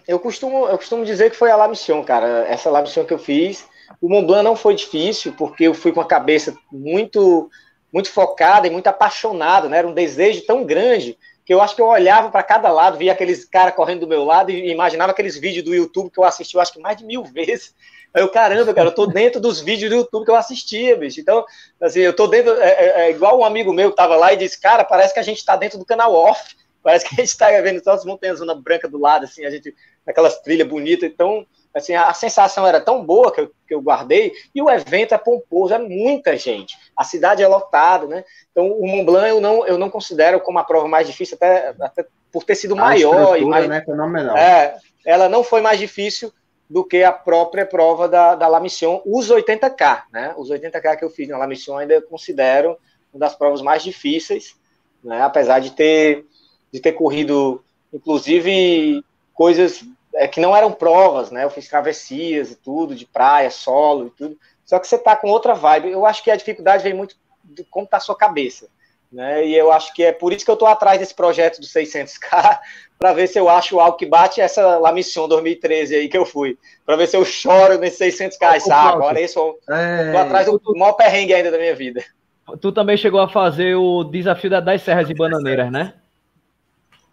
eu, costumo, eu costumo dizer que foi a La Mission, cara. Essa La Mission que eu fiz, o Mont Blanc não foi difícil, porque eu fui com a cabeça muito muito focada e muito apaixonada, né? Era um desejo tão grande que eu acho que eu olhava para cada lado, via aqueles caras correndo do meu lado e imaginava aqueles vídeos do YouTube que eu assisti, eu acho que mais de mil vezes. Aí eu, caramba, cara, eu tô dentro dos vídeos do YouTube que eu assistia, bicho. Então, assim, eu tô dentro. É, é, é igual um amigo meu que tava lá e disse, cara, parece que a gente tá dentro do canal off. Parece que a gente tá vendo todas as montanhas zona branca do lado, assim, a gente, aquelas trilhas bonitas. Então, assim, a sensação era tão boa que eu, que eu guardei, e o evento é pomposo, é muita gente, a cidade é lotada, né? Então, o Mont Blanc eu não, eu não considero como a prova mais difícil, até, até por ter sido a maior. E mais,
né, fenomenal.
É, ela não foi mais difícil do que a própria prova da, da La Mission, os 80K, né? Os 80K que eu fiz na La Mission ainda considero uma das provas mais difíceis, né? Apesar de ter, de ter corrido, inclusive, coisas é, que não eram provas, né? Eu fiz travessias e tudo, de praia, solo e tudo. Só que você tá com outra vibe. Eu acho que a dificuldade vem muito de como tá a sua cabeça. Né? E eu acho que é por isso que eu estou atrás desse projeto dos 600K, para ver se eu acho algo que bate essa La Mission 2013 aí que eu fui, para ver se eu choro nesses 600K. Ah, agora isso, é... tô atrás do maior perrengue ainda da minha vida.
Tu também chegou a fazer o desafio das Serras e Bananeiras, né?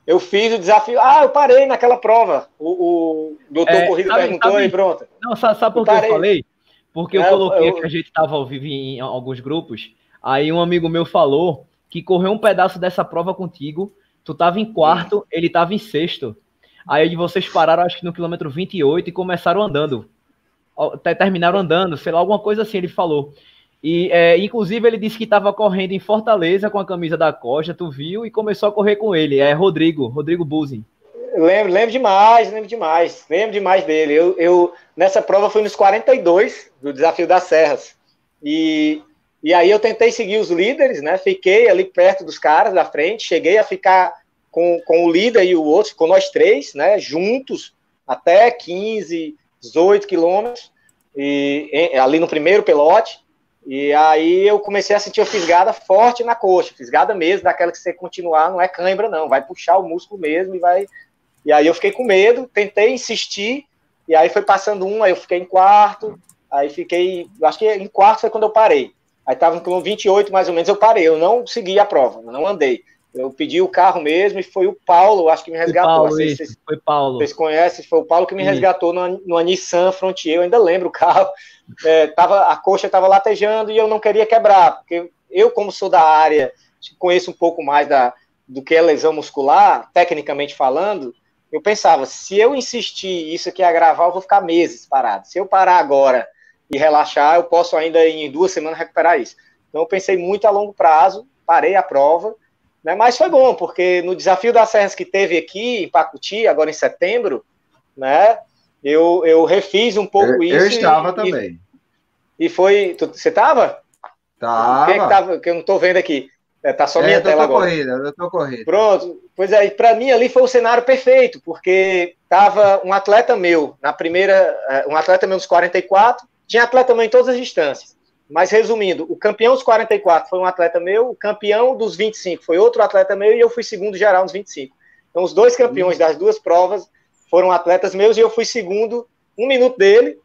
Eu fiz o desafio. Ah, eu parei naquela prova. O, o doutor é, Corrida sabe, perguntou sabe, e pronto.
Não, sabe, sabe por que eu, falei? Porque eu é, coloquei eu, que a gente estava ao vivo em alguns grupos. Aí um amigo meu falou que correu um pedaço dessa prova contigo. Tu estava em quarto, ele estava em sexto. Aí vocês pararam, acho que no quilômetro 28 e começaram andando. Terminaram andando, sei lá, alguma coisa assim ele falou. E, é, inclusive, ele disse que estava correndo em Fortaleza com a camisa da Costa, tu viu, e começou a correr com ele. É Rodrigo, Rodrigo Buzin.
Lembro, lembro demais, lembro demais, lembro demais dele. Eu, eu nessa prova fui nos 42 do Desafio das Serras. E, e aí eu tentei seguir os líderes, né? Fiquei ali perto dos caras da frente, cheguei a ficar com, com o líder e o outro, com nós três, né? Juntos, até 15, 18 quilômetros, e, ali no primeiro pelote. E aí eu comecei a sentir a fisgada forte na coxa, fisgada mesmo, daquela que você continuar, não é cãibra não, vai puxar o músculo mesmo e vai... E aí eu fiquei com medo, tentei insistir, e aí foi passando um, aí eu fiquei em quarto, aí fiquei, acho que em quarto foi quando eu parei. Aí tava com 28 mais ou menos, eu parei, eu não segui a prova, eu não andei. Eu pedi o carro mesmo e foi o Paulo, acho que me resgatou. Foi,
Paulo, vocês, foi Paulo.
Vocês conhecem? Foi o Paulo que me resgatou no, no Nissan Frontier, eu ainda lembro o carro é, tava, a coxa estava latejando e eu não queria quebrar, porque eu, como sou da área, conheço um pouco mais da, do que é lesão muscular, tecnicamente falando, eu pensava, se eu insistir isso aqui agravar, eu vou ficar meses parado. Se eu parar agora e relaxar, eu posso ainda em duas semanas recuperar isso. Então eu pensei muito a longo prazo, parei a prova, né? Mas foi bom, porque no desafio das serras que teve aqui em Pacuti, agora em setembro, né? Eu, eu refiz um pouco
eu,
isso.
Eu estava e, também.
E foi. Tu, você estava?
Tava.
Quem é que tava? Que eu não estou vendo aqui. É, tá só é, minha tela agora.
Corrida, eu tô corrida.
Pronto. Pois é, para mim ali foi o cenário perfeito, porque tava um atleta meu na primeira, é, um atleta meu nos 44, tinha atleta meu em todas as distâncias. Mas resumindo, o campeão dos 44 foi um atleta meu, o campeão dos 25 foi outro atleta meu e eu fui segundo geral nos 25. Então os dois campeões das duas provas foram atletas meus e eu fui segundo um minuto dele,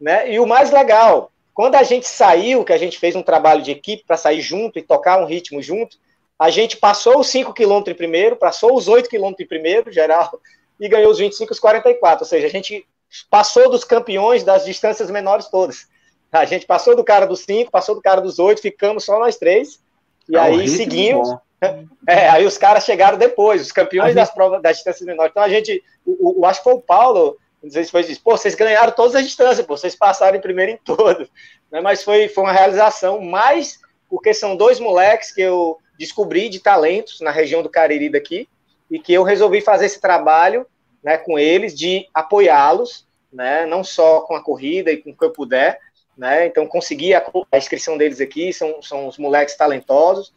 né? E o mais legal, quando a gente saiu, que a gente fez um trabalho de equipe para sair junto e tocar um ritmo junto, a gente passou os 5 km em primeiro, passou os 8 km em primeiro, geral, e ganhou os 25 e os 44. Ou seja, a gente passou dos campeões das distâncias menores todas. A gente passou do cara dos 5, passou do cara dos 8, ficamos só nós três. E é aí seguimos. É, aí os caras chegaram depois, os campeões gente... das provas das distâncias menores. Então a gente, o, o, acho que foi o Paulo, não sei se foi isso, pô, vocês ganharam todas as distâncias, pô, vocês passaram em primeiro em todo. Né? Mas foi, foi uma realização, mais porque são dois moleques que eu descobri de talentos na região do Cariri daqui, e que eu resolvi fazer esse trabalho né, com eles de apoiá-los, né, não só com a corrida e com o que eu puder, né, então consegui a, a inscrição deles aqui, são, são os moleques talentosos,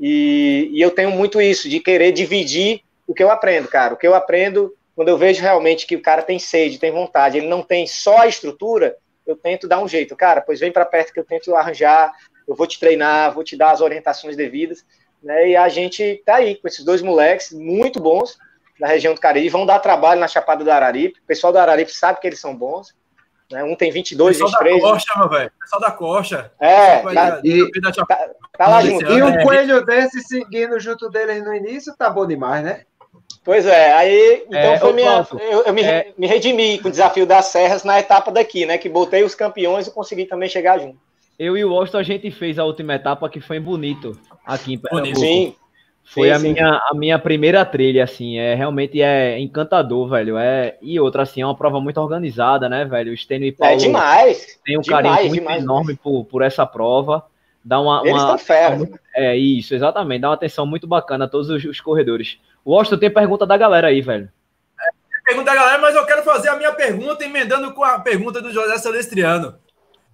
e, e eu tenho muito isso, de querer dividir o que eu aprendo, cara, o que eu aprendo quando eu vejo realmente que o cara tem sede, tem vontade, ele não tem só a estrutura, eu tento dar um jeito. Cara, pois vem para perto que eu tento arranjar, eu vou te treinar, vou te dar as orientações devidas. Né? E a gente tá aí com esses dois moleques muito bons da região do Cariri, vão dar trabalho na Chapada do Araripe. O pessoal do Araripe sabe que eles são bons. Né? Um tem 22, pessoal 23.
Da coxa, meu velho. Pessoal da coxa.
É, tá, e,
tá, tá lá junto. E um coelho desse seguindo junto deles no início, tá bom demais, né?
Pois é, aí então é, foi minha, eu, eu me, é, me redimi com o desafio das serras na etapa daqui, né? Que botei os campeões e consegui também chegar junto.
Eu e o Washington a gente fez a última etapa que foi em Bonito, aqui em Pernambuco.
Sim.
Foi
sim,
a, sim. Minha, a minha primeira trilha, assim, é realmente é encantador, velho. É, e outra, assim, é uma prova muito organizada, né, velho? O Stênio e é Paulo
é demais,
tem um
demais,
carinho muito
demais,
enorme por, por essa prova. Dá uma,
Eles
uma,
fera.
É isso, exatamente. Dá uma atenção muito bacana a todos os, os corredores. O Washington tem pergunta da galera aí, velho.
É, pergunta da galera, mas eu quero fazer a minha pergunta emendando com a pergunta do José Celestriano.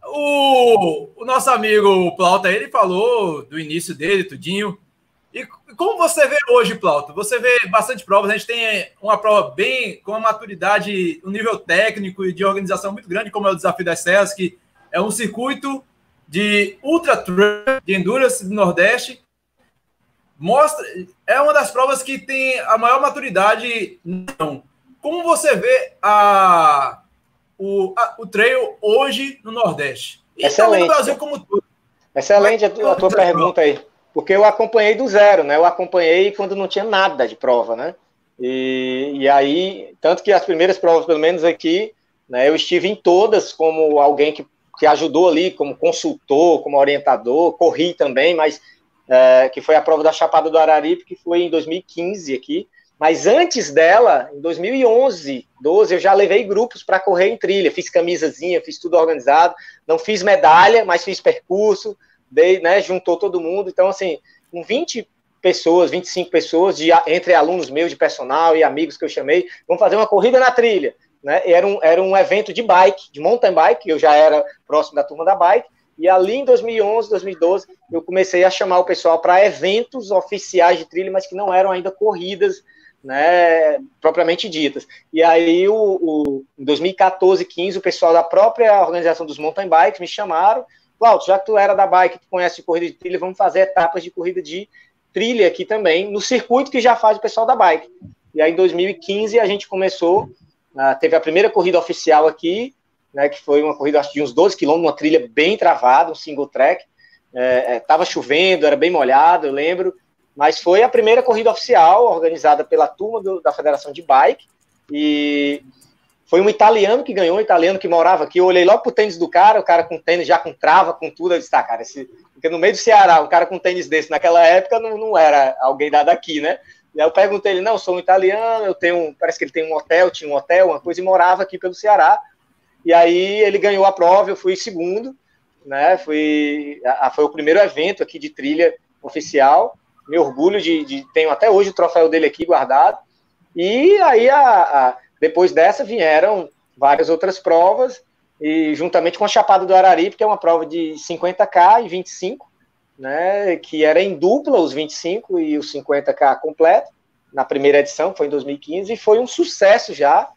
O, o nosso amigo Plauta, ele falou do início dele, tudinho. E como você vê hoje, Plauto? Você vê bastante provas, a gente tem uma prova bem com uma maturidade, um nível técnico e de organização muito grande, como é o Desafio das Serras, que é um circuito de ultra trail, de endurance do Nordeste, mostra é uma das provas que tem a maior maturidade. Não. Como você vê a, o, a, o trail hoje no Nordeste?
E Excelente. no
Brasil como todo.
Excelente a a tua pergunta aí. Porque eu acompanhei do zero, né? Eu acompanhei quando não tinha nada de prova, né? E, e aí, tanto que as primeiras provas, pelo menos aqui, né, eu estive em todas como alguém que, que ajudou ali, como consultor, como orientador, corri também, mas é, que foi a prova da Chapada do Araripe, que foi em 2015 aqui. Mas antes dela, em 2011, 12, eu já levei grupos para correr em trilha. Fiz camisazinha, fiz tudo organizado. Não fiz medalha, mas fiz percurso, dei, né, juntou todo mundo. Então, assim, com 20 pessoas, 25 pessoas, de, entre alunos meus de personal e amigos que eu chamei, vamos fazer uma corrida na trilha. Né? Era, um, era um evento de bike, de mountain bike, eu já era próximo da turma da bike, e ali em 2011, 2012, eu comecei a chamar o pessoal para eventos oficiais de trilha, mas que não eram ainda corridas, né, propriamente ditas. E aí, o, o, em 2014, 15, o pessoal da própria organização dos mountain bikes me chamaram, Cláudio, já que tu era da bike, tu conhece corrida de trilha, vamos fazer etapas de corrida de trilha aqui também, no circuito que já faz o pessoal da bike. E aí, em 2015, a gente começou, uh, teve a primeira corrida oficial aqui, né, que foi uma corrida acho, de uns 12 quilômetros, uma trilha bem travada, um single track. Estava é, é, chovendo, era bem molhado, eu lembro, mas foi a primeira corrida oficial organizada pela turma do, da Federação de Bike. E foi um italiano que ganhou, um italiano que morava aqui. Eu olhei logo pro tênis do cara, o cara com tênis já com trava, com tudo. Eu disse, tá, cara, esse... porque no meio do Ceará, um cara com tênis desse naquela época não, não era alguém da daqui, né? E aí eu perguntei ele, não, sou um italiano, eu tenho, parece que ele tem um hotel, tinha um hotel, uma coisa, e morava aqui pelo Ceará. E aí ele ganhou a prova, eu fui segundo. né? Fui, a, foi o primeiro evento aqui de trilha oficial. Me orgulho de, de tenho até hoje o troféu dele aqui guardado. E aí, a, a, depois dessa, vieram várias outras provas, e juntamente com a Chapada do Araripe, que é uma prova de 50K e 25, né, que era em dupla, os 25 e os 50K completo, na primeira edição, foi em 2015, e foi um sucesso já,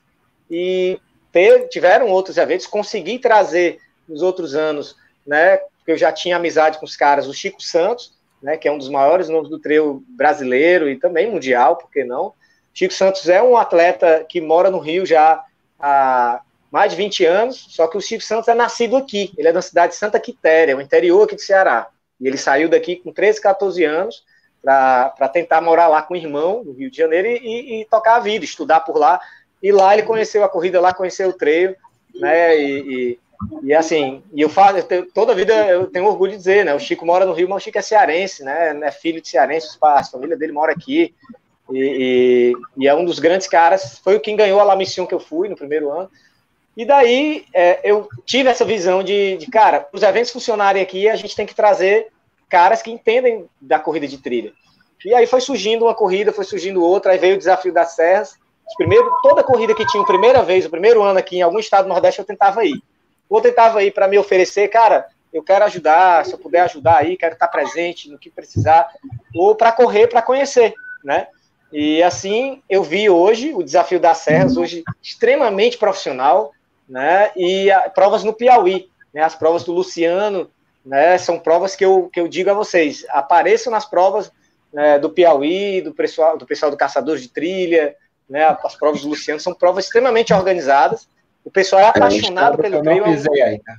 e ter, tiveram outros eventos, consegui trazer nos outros anos, né, eu já tinha amizade com os caras, o Chico Santos, né, que é um dos maiores nomes do treino brasileiro e também mundial, por que não? Chico Santos é um atleta que mora no Rio já há mais de 20 anos, só que o Chico Santos é nascido aqui, ele é da cidade de Santa Quitéria, o interior aqui do Ceará. E ele saiu daqui com 13, 14 anos para tentar morar lá com o irmão, no Rio de Janeiro, e, e, e, tocar a vida, estudar por lá. E lá ele conheceu a corrida, lá conheceu o treino, né? E, e, assim, e eu falo, eu tenho, toda a vida eu tenho orgulho de dizer, né? O Chico mora no Rio, mas o Chico é cearense, né? É filho de cearense, a família dele mora aqui. E, e, e, é um dos grandes caras, foi o quem ganhou a La Mission que eu fui no primeiro ano. E daí é, eu tive essa visão de, de, cara, os eventos funcionarem aqui, a gente tem que trazer caras que entendem da corrida de trilha. E aí foi surgindo uma corrida, foi surgindo outra, aí veio o desafio das serras. Primeiro, toda corrida que tinha primeira vez, o primeiro ano aqui em algum estado do Nordeste, eu tentava ir. Ou tentava ir para me oferecer, cara, eu quero ajudar, se eu puder ajudar aí, quero estar presente no que precisar, ou para correr, para conhecer, né? E assim eu vi hoje o desafio das serras, hoje extremamente profissional, né? E a, provas no Piauí, né? As provas do Luciano, né? São provas que eu, que eu digo a vocês, apareçam nas provas né, do Piauí, do pessoal, do pessoal do Caçadores de Trilha, né? As provas do Luciano são provas extremamente organizadas. O pessoal é, apaixonado pelo treino. É, tá?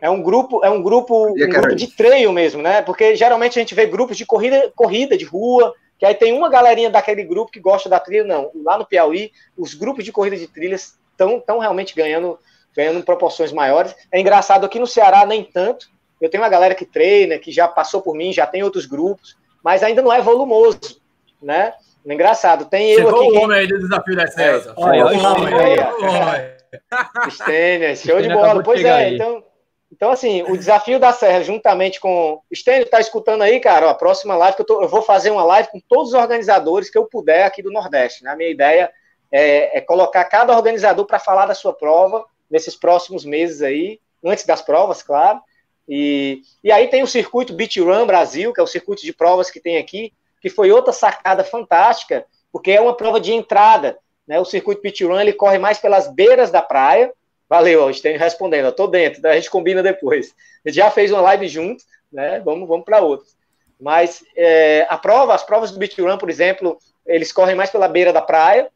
é um grupo, é um grupo, um grupo de treino mesmo, né? Porque geralmente a gente vê grupos de corrida, corrida de rua, que aí tem uma galerinha daquele grupo que gosta da trilha, não. Lá no Piauí, os grupos de corrida de trilhas estão tão realmente ganhando, ganhando proporções maiores. É engraçado, aqui no Ceará nem tanto. Eu tenho uma galera que treina, que já passou por mim, já tem outros grupos, mas ainda não é volumoso, né? É engraçado, tem eu
Chegou aqui. o homem aí do desafio das César. É, olha, olha,
olha. Show de bola. Pois é, aí. então então, assim, o desafio da Serra, juntamente com. Estênio, tá escutando aí, cara? A próxima live que eu, tô, eu, vou fazer uma live com todos os organizadores que eu puder aqui do Nordeste. Né? A minha ideia é, é colocar cada organizador para falar da sua prova nesses próximos meses aí, antes das provas, claro. E, e aí tem o circuito Beach Run Brasil, que é o circuito de provas que tem aqui, que foi outra sacada fantástica, porque é uma prova de entrada. Né? O circuito Beach Run ele corre mais pelas beiras da praia Valeu, Estênio respondendo. Eu tô dentro, a gente combina depois. A gente já fez uma live junto, né? Vamos, vamos para outras. Mas é, a prova, as provas do Beach Run, por exemplo, eles correm mais pela beira da praia.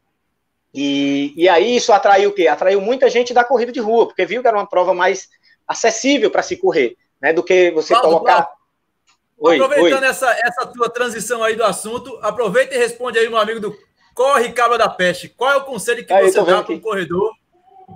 E, e aí isso atraiu o quê? Atraiu muita gente da corrida de rua, porque viu que era uma prova mais acessível para se correr, né? Do que você Paulo, colocar.
Oi, Aproveitando oi. Essa, essa tua transição aí do assunto, aproveita e responde aí, meu amigo do Corre Cabra da Peste. Qual é o conselho que aí, você dá para um corredor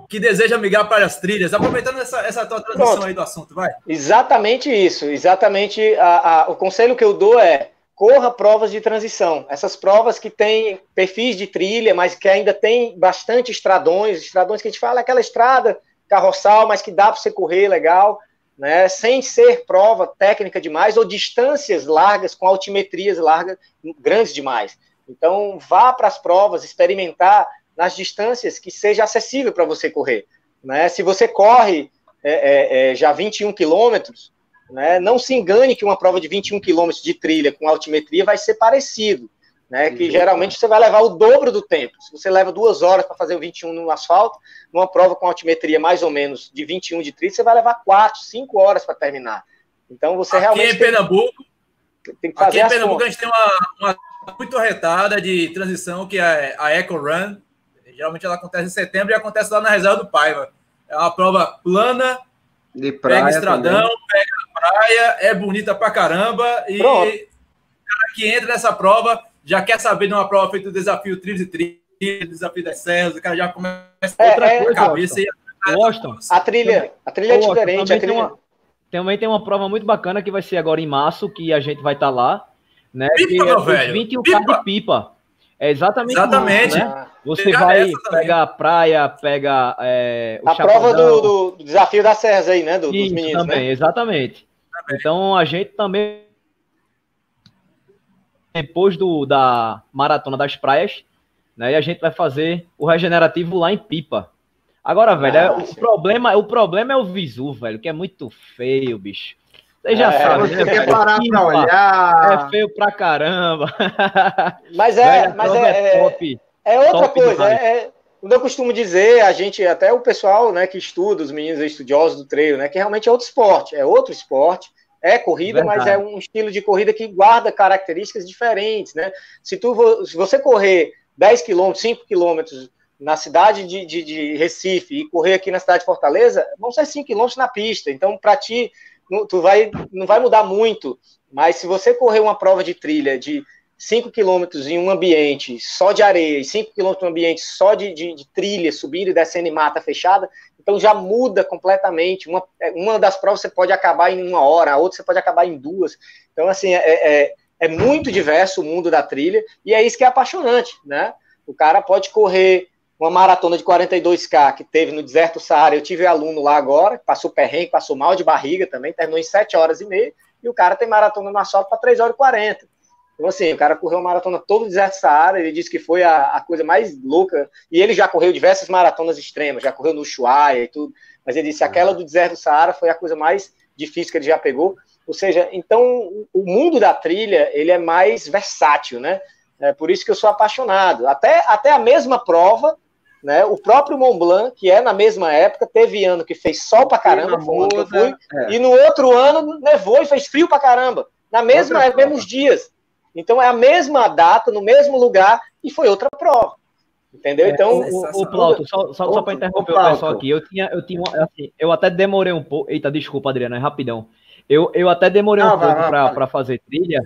que deseja migrar para as trilhas. Aproveitando essa, essa tua transição Pronto. aí do assunto, vai.
Exatamente isso. Exatamente a, a, o conselho que eu dou é corra provas de transição. Essas provas que têm perfis de trilha, mas que ainda tem bastante estradões, estradões que a gente fala é aquela estrada carroçal, mas que dá para você correr legal, né? Sem ser prova técnica demais ou distâncias largas com altimetrias largas grandes demais. Então vá para as provas, experimentar nas distâncias que seja acessível para você correr. Né? Se você corre é, é, é já 21 quilômetros, né, não se engane que uma prova de 21 quilômetros de trilha com altimetria vai ser parecido, né, que geralmente você vai levar o dobro do tempo. Se você leva duas horas para fazer o 21 no asfalto, numa prova com altimetria mais ou menos de 21 de trilha, você vai levar 4, 5 horas para terminar. Então você
Aqui
realmente.
Aqui em Pernambuco, tem, que fazer Aqui em Pernambuco a gente tem uma, uma muito retada de transição que é a Eco Run, Geralmente ela acontece em setembro e acontece lá na reserva do Paiva. É uma prova plana, de praia pega estradão, também. pega a praia, é bonita pra caramba. E Pronto. o cara que entra nessa prova já quer saber de uma prova feita do desafio trilhos e trilhos, desafio das serras, o cara já começa
é, outra é, coisa, cabeça e Washington. A trilha, a trilha é diferente. Também, a trilha... Tem uma,
também tem uma prova muito bacana que vai ser agora em março, que a gente vai estar tá lá. Né?
Pipa,
que é
meu velho.
21 pipa. de pipa. É exatamente. Exatamente. Isso, né? Você pega vai pegar a praia, pega é,
a prova do, do, desafio das serras aí, né? Do, dos meninos,
também,
né?
exatamente. Também. Então a gente também depois do, da maratona das praias, né? E a gente vai fazer o regenerativo lá em Pipa. Agora, velho, é, o problema, o problema é o visu, velho, que é muito feio, bicho. Você já é, sabe,
você né? quer parar pra olhar.
É feio pra caramba.
Mas é, mas é, é, top, é outra coisa. É, é, eu costumo dizer, a gente, até o pessoal né, que estuda, os meninos estudiosos do treino, né, que realmente é outro esporte, é outro esporte. É corrida, Verdade. mas é um estilo de corrida que guarda características diferentes, né? Se, tu, se você correr 10 quilômetros, 5 quilômetros na cidade de, de, de, Recife e correr aqui na cidade de Fortaleza, vão ser 5 quilômetros na pista. Então, para ti, tu vai, não vai mudar muito. Mas se você correr uma prova de trilha de 5 quilômetros em um ambiente só de areia e 5 quilômetros em um ambiente só de, de, de, trilha, subindo e descendo em mata fechada, então já muda completamente. Uma, é, uma das provas você pode acabar em uma hora, a outra você pode acabar em duas. Então, assim, é, é, é muito diverso o mundo da trilha e é isso que é apaixonante, né? O cara pode correr uma maratona de 42K que teve no deserto Saara. Eu tive aluno lá agora, passou perrengue, passou mal de barriga também, terminou em 7 horas e meia, e o cara tem maratona no asfalto para 3 horas e 40. Então, assim, o cara correu uma maratona todo o deserto Saara, ele disse que foi a, a, coisa mais louca, e ele já correu diversas maratonas extremas, já correu no Ushuaia e tudo, mas ele disse aquela do deserto Saara foi a coisa mais difícil que ele já pegou. Ou seja, então o mundo da trilha ele é mais versátil, né? É por isso que eu sou apaixonado. Até, até a mesma prova, né? O próprio Mont Blanc, que é na mesma época, teve ano que fez sol pra caramba, foi eu fui, é. e no outro ano nevou e fez frio pra caramba. Na mesma época, mesmos dias. Então é a mesma data, no mesmo lugar, e foi outra prova. Entendeu?
É,
então.
O, o Plauto, só, só, só para interromper o, o pessoal aqui, eu tinha, eu tinha assim, eu até demorei um pouco. Eita, desculpa, Adriano, é rapidão. Eu, eu até demorei ah, um pouco para fazer trilha.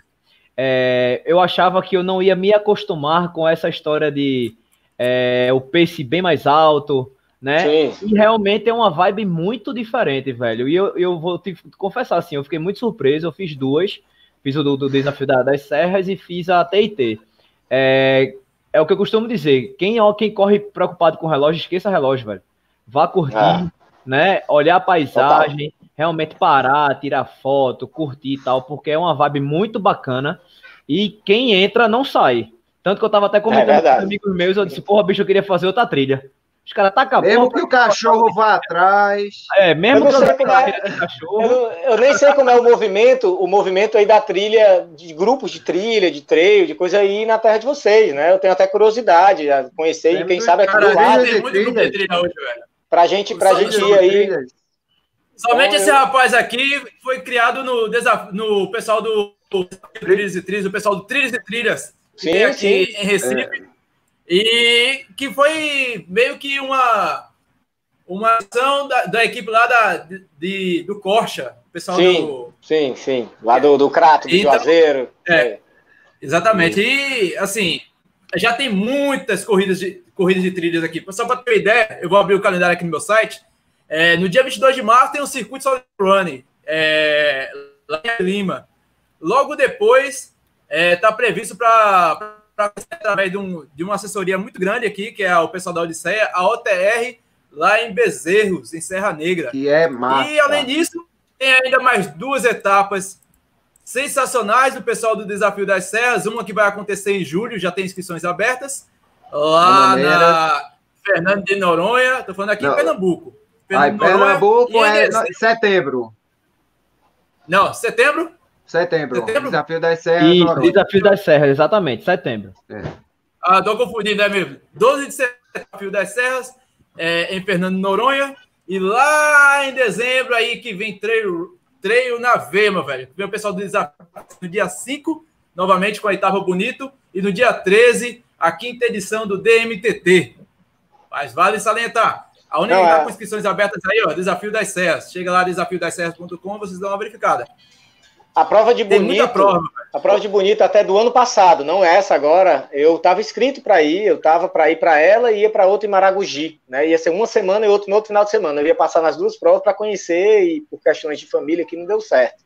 É, eu achava que eu não ia me acostumar com essa história de é, o pace bem mais alto, né? Sim. E realmente é uma vibe muito diferente, velho. E eu, eu vou te confessar assim, eu fiquei muito surpreso. Eu fiz duas, fiz o do, do desafio da, das serras e fiz a TIT. É, é o que eu costumo dizer. Quem, ó, quem corre preocupado com o relógio, esqueça relógio, velho. Vá curtir, ah. né? Olhar a paisagem, Total. realmente parar, tirar foto, curtir e tal, porque é uma vibe muito bacana. E quem entra não sai. Tanto que eu tava até comentando é com amigos meus, eu disse, porra, bicho, eu queria fazer outra trilha. Os caras tá acabando.
Mesmo que o cachorro vá atrás.
É, mesmo
eu que eu é, cachorro. Eu, eu, nem sei como é o movimento, o movimento aí da trilha, de grupos de trilha, de trail, de coisa aí na terra de vocês, né? Eu tenho até curiosidade a conhecer e quem sabe aqui do lado. Tem muito grupo de trilha hoje, velho. Pra gente, pra gente ir aí.
Somente então, esse rapaz aqui foi criado no, no pessoal do Trilhas e Trilhas, o pessoal do Trilhas e Trilhas sim, tem aqui sim. em Recife. É. E que foi meio que uma, uma ação da, da equipe lá da, de, do Corcha, o pessoal
sim, do. Sim, sim. Lá do, do Crato, do então, Juazeiro.
É, exatamente. E assim, já tem muitas corridas de, corridas de trilhas aqui. Só para ter uma ideia, eu vou abrir o calendário aqui no meu site. É, no dia 22 de março tem o circuito Solid Running, é, lá em Lima. Logo depois está é, tá previsto para através de, um, de, uma assessoria muito grande aqui, que é o pessoal da Odisseia, a OTR lá em Bezerros, em Serra Negra.
Que é massa.
E além disso, tem ainda mais duas etapas sensacionais do pessoal do Desafio das Serras, uma que vai acontecer em julho, já tem inscrições abertas, lá na Fernando de Noronha, estou falando aqui Não. em Pernambuco.
Fernando Aí, Pernambuco é setembro.
Não, setembro?
Setembro. setembro? Desafio das Serras.
Isso, Desafio das Serras, exatamente, setembro. É.
Ah, tô confundindo, é mesmo. 12 de setembro, Desafio das Serras, é, em Fernando Noronha. E lá em dezembro, aí que vem treino, treino na Vema, velho. Vem o pessoal do desafio no dia 5, novamente com a etapa bonito. E no dia 13, a quinta edição do DMTT. Mas vale salientar. A única que está é. com inscrições abertas aí, ó, Desafio das Serras. Chega lá, desafiodaserras.com, vocês dão uma verificada.
A prova de bonito, prova, a prova de bonito até do ano passado, não é essa agora. Eu estava inscrito para ir, eu estava para ir para ela e ia para outra em Maragogi, né? Ia ser uma semana e outro no outro final de semana. Eu ia passar nas duas provas para conhecer e por questões de família que não deu certo.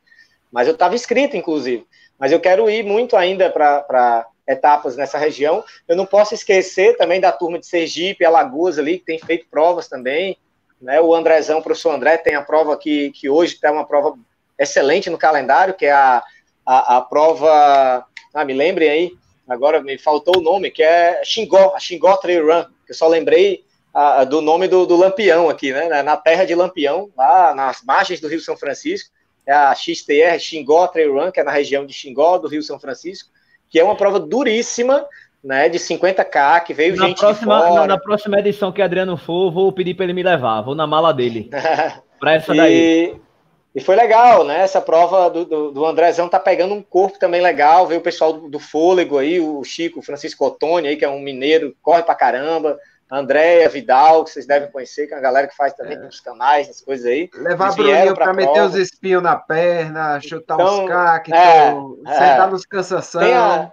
Mas eu estava inscrito, inclusive. Mas eu quero ir muito ainda para etapas nessa região. Eu não posso esquecer também da turma de Sergipe, Alagoas ali, que tem feito provas também. Né? O Andrezão, o professor André, tem a prova que, que hoje está uma prova excelente no calendário, que é a, a, a prova. Ah, me lembrem aí, agora me faltou o nome, que é Xingó, a Xingó Trail Run, que eu só lembrei a, do nome do, do, Lampião aqui, né? Na terra de Lampião, lá nas margens do Rio São Francisco, é a XTR Xingó Trail Run, que é na região de Xingó, do Rio São Francisco, que é uma prova duríssima, né? De 50k, que veio
na
gente
próxima, na, na, próxima edição que Adriano for, vou pedir para ele me levar, vou na mala dele.
para essa daí. E... Foi legal, né? Essa prova do, do, do, Andrezão tá pegando um corpo também legal. Veio o pessoal do, do Fôlego aí, o Chico, o Francisco Ottoni aí, que é um mineiro, corre pra caramba. Andréia Vidal, que vocês devem conhecer, que é uma galera que faz também é. nos canais, as coisas aí.
Levar Bruninho para meter os espinhos na perna, chutar então, os cactos, é, sentar é. nos cansação.
Tem, a,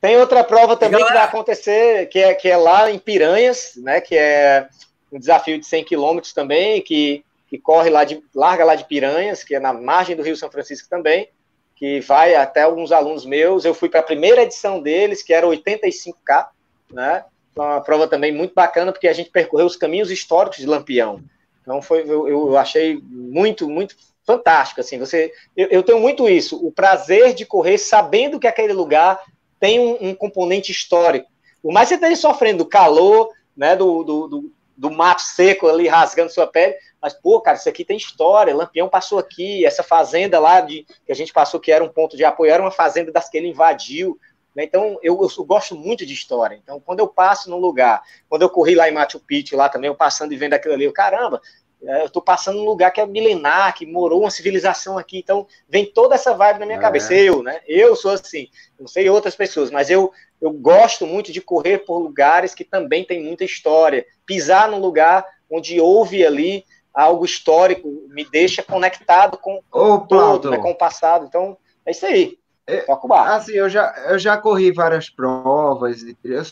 tem, outra prova também que vai acontecer, que é, que é lá em Piranhas, né? Que é um desafio de 100 quilômetros também, que, que corre lá de larga lá de Piranhas, que é na margem do Rio São Francisco também, que vai até alguns alunos meus. Eu fui para a primeira edição deles, que era 85K, né? uma prova também muito bacana, porque a gente percorreu os caminhos históricos de Lampião. Então foi, eu, eu achei muito, muito fantástico. Assim, você, eu, eu, tenho muito isso, o prazer de correr sabendo que aquele lugar tem um, um componente histórico. Por mais que você esteja sofrendo do calor, né, do, do, do, do mato seco ali rasgando sua pele, mas, pô, cara, isso aqui tem história. Lampião passou aqui, essa fazenda lá de, que a gente passou, que era um ponto de apoio, era uma fazenda das que ele invadiu. Né? Então, eu, eu, gosto muito de história. Então, quando eu passo num lugar, quando eu corri lá em Machu Picchu, lá também, eu passando e vendo aquilo ali, eu, caramba, é, eu estou passando num lugar que é milenar, que morou uma civilização aqui, então vem toda essa vibe na minha é. cabeça. Eu, né? Eu sou assim, não sei outras pessoas, mas eu, eu gosto muito de correr por lugares que também tem muita história. Pisar num lugar onde houve ali algo histórico me deixa conectado com, o todo, né, com o passado. Então, é isso aí.
É, assim, eu já, eu já corri várias provas. Eu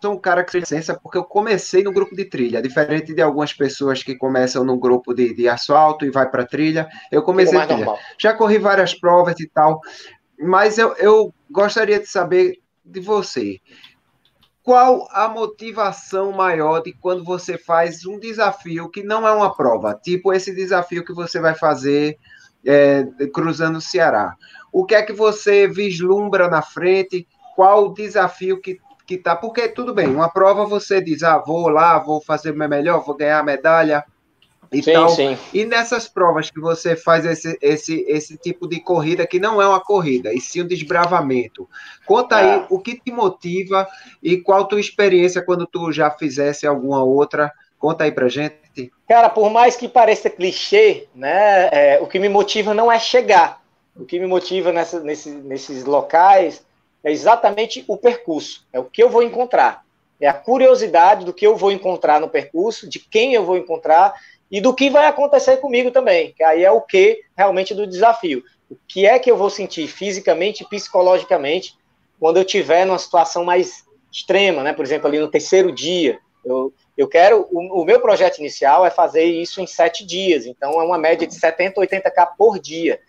sou um cara que tem licença porque eu comecei no grupo de trilha, diferente de algumas pessoas que começam no grupo de, de asfalto e vai para trilha. Eu comecei trilha. Normal. Já corri várias provas e tal, mas eu, eu gostaria de saber de você. Qual a motivação maior de quando você faz um desafio que não é uma prova, tipo esse desafio que você vai fazer é, cruzando o Ceará? o que é que você vislumbra na frente, qual o desafio que que tá, porque tudo bem, uma prova você diz, ah, vou lá, vou fazer o meu melhor, vou ganhar a medalha e sim, tal. Sim. E nessas provas que você faz esse, esse, esse tipo de corrida, que não é uma corrida, e sim um desbravamento. Conta aí ah. o que te motiva e qual a tua experiência quando tu já fizesse alguma outra. Conta aí pra gente.
Cara, por mais que pareça clichê, né, é, o que me motiva não é chegar, o que me motiva nessa, nesse, nesses locais é exatamente o percurso, é o que eu vou encontrar. É a curiosidade do que eu vou encontrar no percurso, de quem eu vou encontrar e do que vai acontecer comigo também, que aí é o que realmente do desafio. O que é que eu vou sentir fisicamente e psicologicamente quando eu tiver numa situação mais extrema, né? Por exemplo, ali no terceiro dia. Eu, eu quero. O, o meu projeto inicial é fazer isso em sete dias, então é uma média de 70, 80k por dia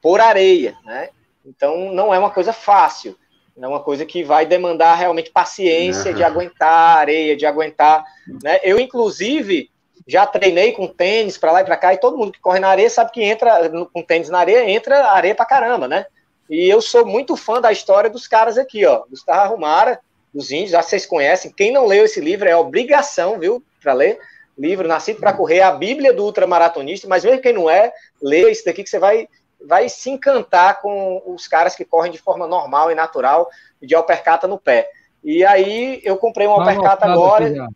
por areia, né? Então não é uma coisa fácil, é uma coisa que vai demandar realmente paciência uhum. de aguentar a areia, de aguentar, né? Eu inclusive já treinei com tênis para lá e para cá e todo mundo que corre na areia sabe que entra com tênis na areia, entra areia para caramba, né? E eu sou muito fã da história dos caras aqui, ó, dos Tarrahumara, dos índios, já vocês conhecem. Quem não leu esse livro é obrigação, viu, para ler. Livro Nascido para Correr, a Bíblia do ultramaratonista, mas mesmo quem não é, lê isso daqui que você vai vai se encantar com os caras que correm de forma normal e natural de alpercata no pé. E aí eu comprei uma alpercata agora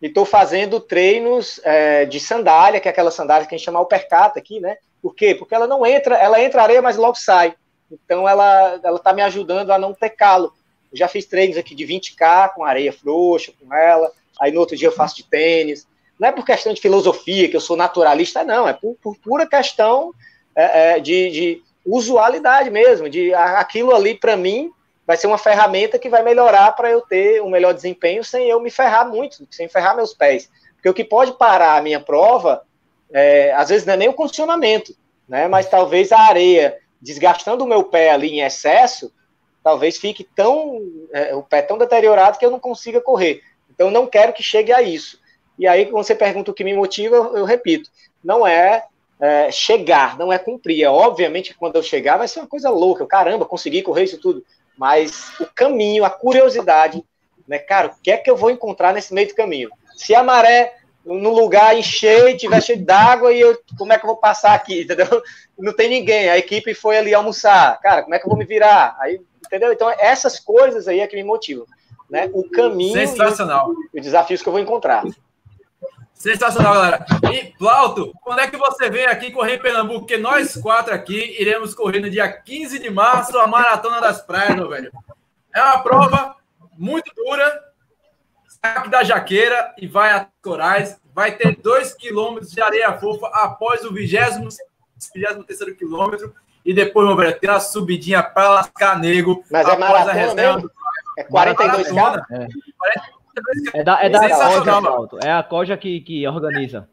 e estou fazendo treinos é, de sandália, que é aquela sandália que a gente chama alpercata aqui, né? Por quê? Porque ela não entra, ela entra areia, mas logo sai. Então ela ela está me ajudando a não ter calo. Eu já fiz treinos aqui de 20k com areia frouxa com ela. Aí no outro dia eu faço de tênis. Não é por questão de filosofia, que eu sou naturalista, não. É por, por pura questão é, é, de, de, usualidade mesmo, de aquilo ali para mim vai ser uma ferramenta que vai melhorar para eu ter um melhor desempenho sem eu me ferrar muito, sem ferrar meus pés. Porque o que pode parar a minha prova, é, às vezes não é nem o condicionamento, né? Mas talvez a areia desgastando o meu pé ali em excesso, talvez fique tão é, o pé tão deteriorado que eu não consiga correr. Então não quero que chegue a isso. E aí quando você pergunta o que me motiva, eu, eu repito, não é, é, chegar, não é cumprir. É obviamente quando eu chegar vai ser uma coisa louca, eu, caramba, consegui correr isso tudo. Mas o caminho, a curiosidade, né, cara, o que é que eu vou encontrar nesse meio do caminho? Se a maré no lugar encher e tiver cheio d'água e eu, como é que eu vou passar aqui, entendeu? Não tem ninguém, a equipe foi ali almoçar, cara, como é que eu vou me virar? Aí entendeu? Então, essas coisas aí é que me motivam, né? O caminho
Sensacional.
e os desafios que eu vou encontrar.
Sensacional, galera. E, Plauto, quando é que você vem aqui correr em Pernambuco? Porque nós quatro aqui iremos correr no dia 15 de março a Maratona das Praias, meu velho. É uma prova muito dura, saque da jaqueira e vai a corais. Vai ter dois quilômetros de areia fofa após o 23 quilômetro. E depois, meu velho, tem uma subidinha para lascar nego.
Mas é maratona mesmo? É 42
k É da, é da Coja, É a Coja que, que organiza.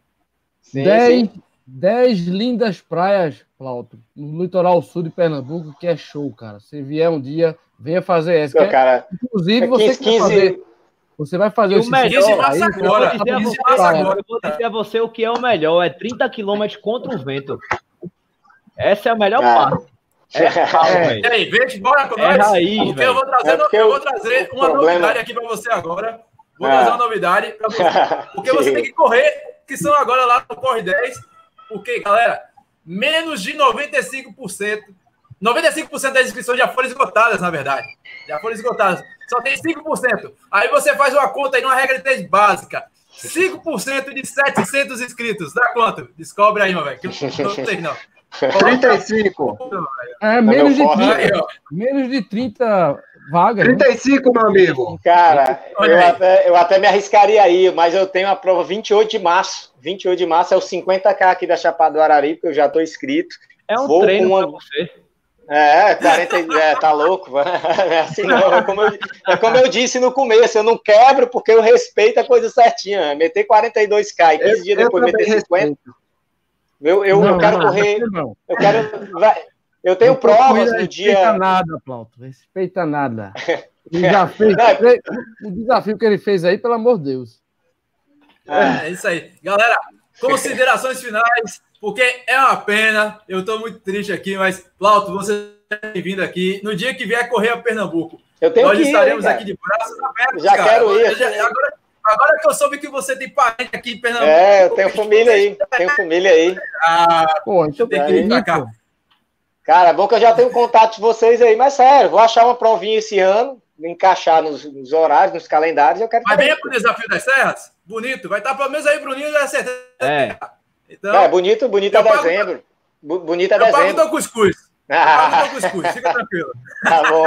10, 10 lindas praias, Plauto, no litoral sul de Pernambuco, que é show, cara. Se vier um dia, venha fazer essa.
Meu, cara,
inclusive, é 15, você 15... fazer. Você vai fazer
o melhor. Aí, agora. Eu, vou dizer, eu vou dizer a você o que é o melhor: é 30 km contra o vento. Essa é a melhor ah. parte.
É, é. Aí, vem embora com é nós. Raiz, porque eu vou trazer, é eu vou trazer uma problema... novidade aqui para você agora. Vou trazer uma novidade para você. Porque você tem que correr, que são agora lá no Corre 10. Porque, galera, menos de 95%. 95% das inscrições já foram esgotadas, na verdade. Já foram esgotadas. Só tem 5%. Aí você faz uma conta aí numa regra de 3 básica. 5% de 700 inscritos. Dá quanto? Descobre aí, meu velho. Que eu não sei, não.
35.
É, menos de, 30, menos de 30 vagas.
35, né? meu amigo.
Cara, eu até, eu até me arriscaria aí, mas eu tenho a prova 28 de março. 28 de março é o 50K aqui da Chapada do Araripe, eu já estou inscrito.
É um Vou treino uma... você.
É, 40, é, tá louco. É assim não, é como, eu, é como eu disse no começo, eu não quebro porque eu respeito a coisa certinha. Meter 42K e 15 eu, dias depois meter 50. Respeito. Eu, eu, não, eu quero não, correr. Não. Eu quero. Eu tenho provas no dia.
Respeita nada, Plauto. Respeita nada. Ele já fez. o desafio que ele fez aí, pelo amor de Deus.
É, é isso aí. Galera, considerações finais, porque é uma pena. Eu estou muito triste aqui, mas, Plauto, você é bem-vindo aqui. No dia que vier correr a Pernambuco,
eu tenho
nós
que ir,
estaremos aqui de braços
abertos. Já cara. quero ir.
Já, agora, Agora que eu soube que você tem parente aqui em Pernambuco.
É, eu tenho família aí. Tenho família aí.
Ah, pô, então tem que vir pra cá.
Cara, bom que eu já tenho contato de vocês aí, mas sério, vou achar uma provinha esse ano, encaixar nos, nos horários, nos calendários. Eu quero
Mas venha pro Desafio das Serras? Bonito. Vai estar pelo menos aí, Bruninho, já
certeza. É. Então, é, bonito, bonito é dezembro. Pago, bonito é
eu
dezembro.
Eu pago teu cuscuz. Eu pago teu cuscuz, fica tranquilo.
Tá bom.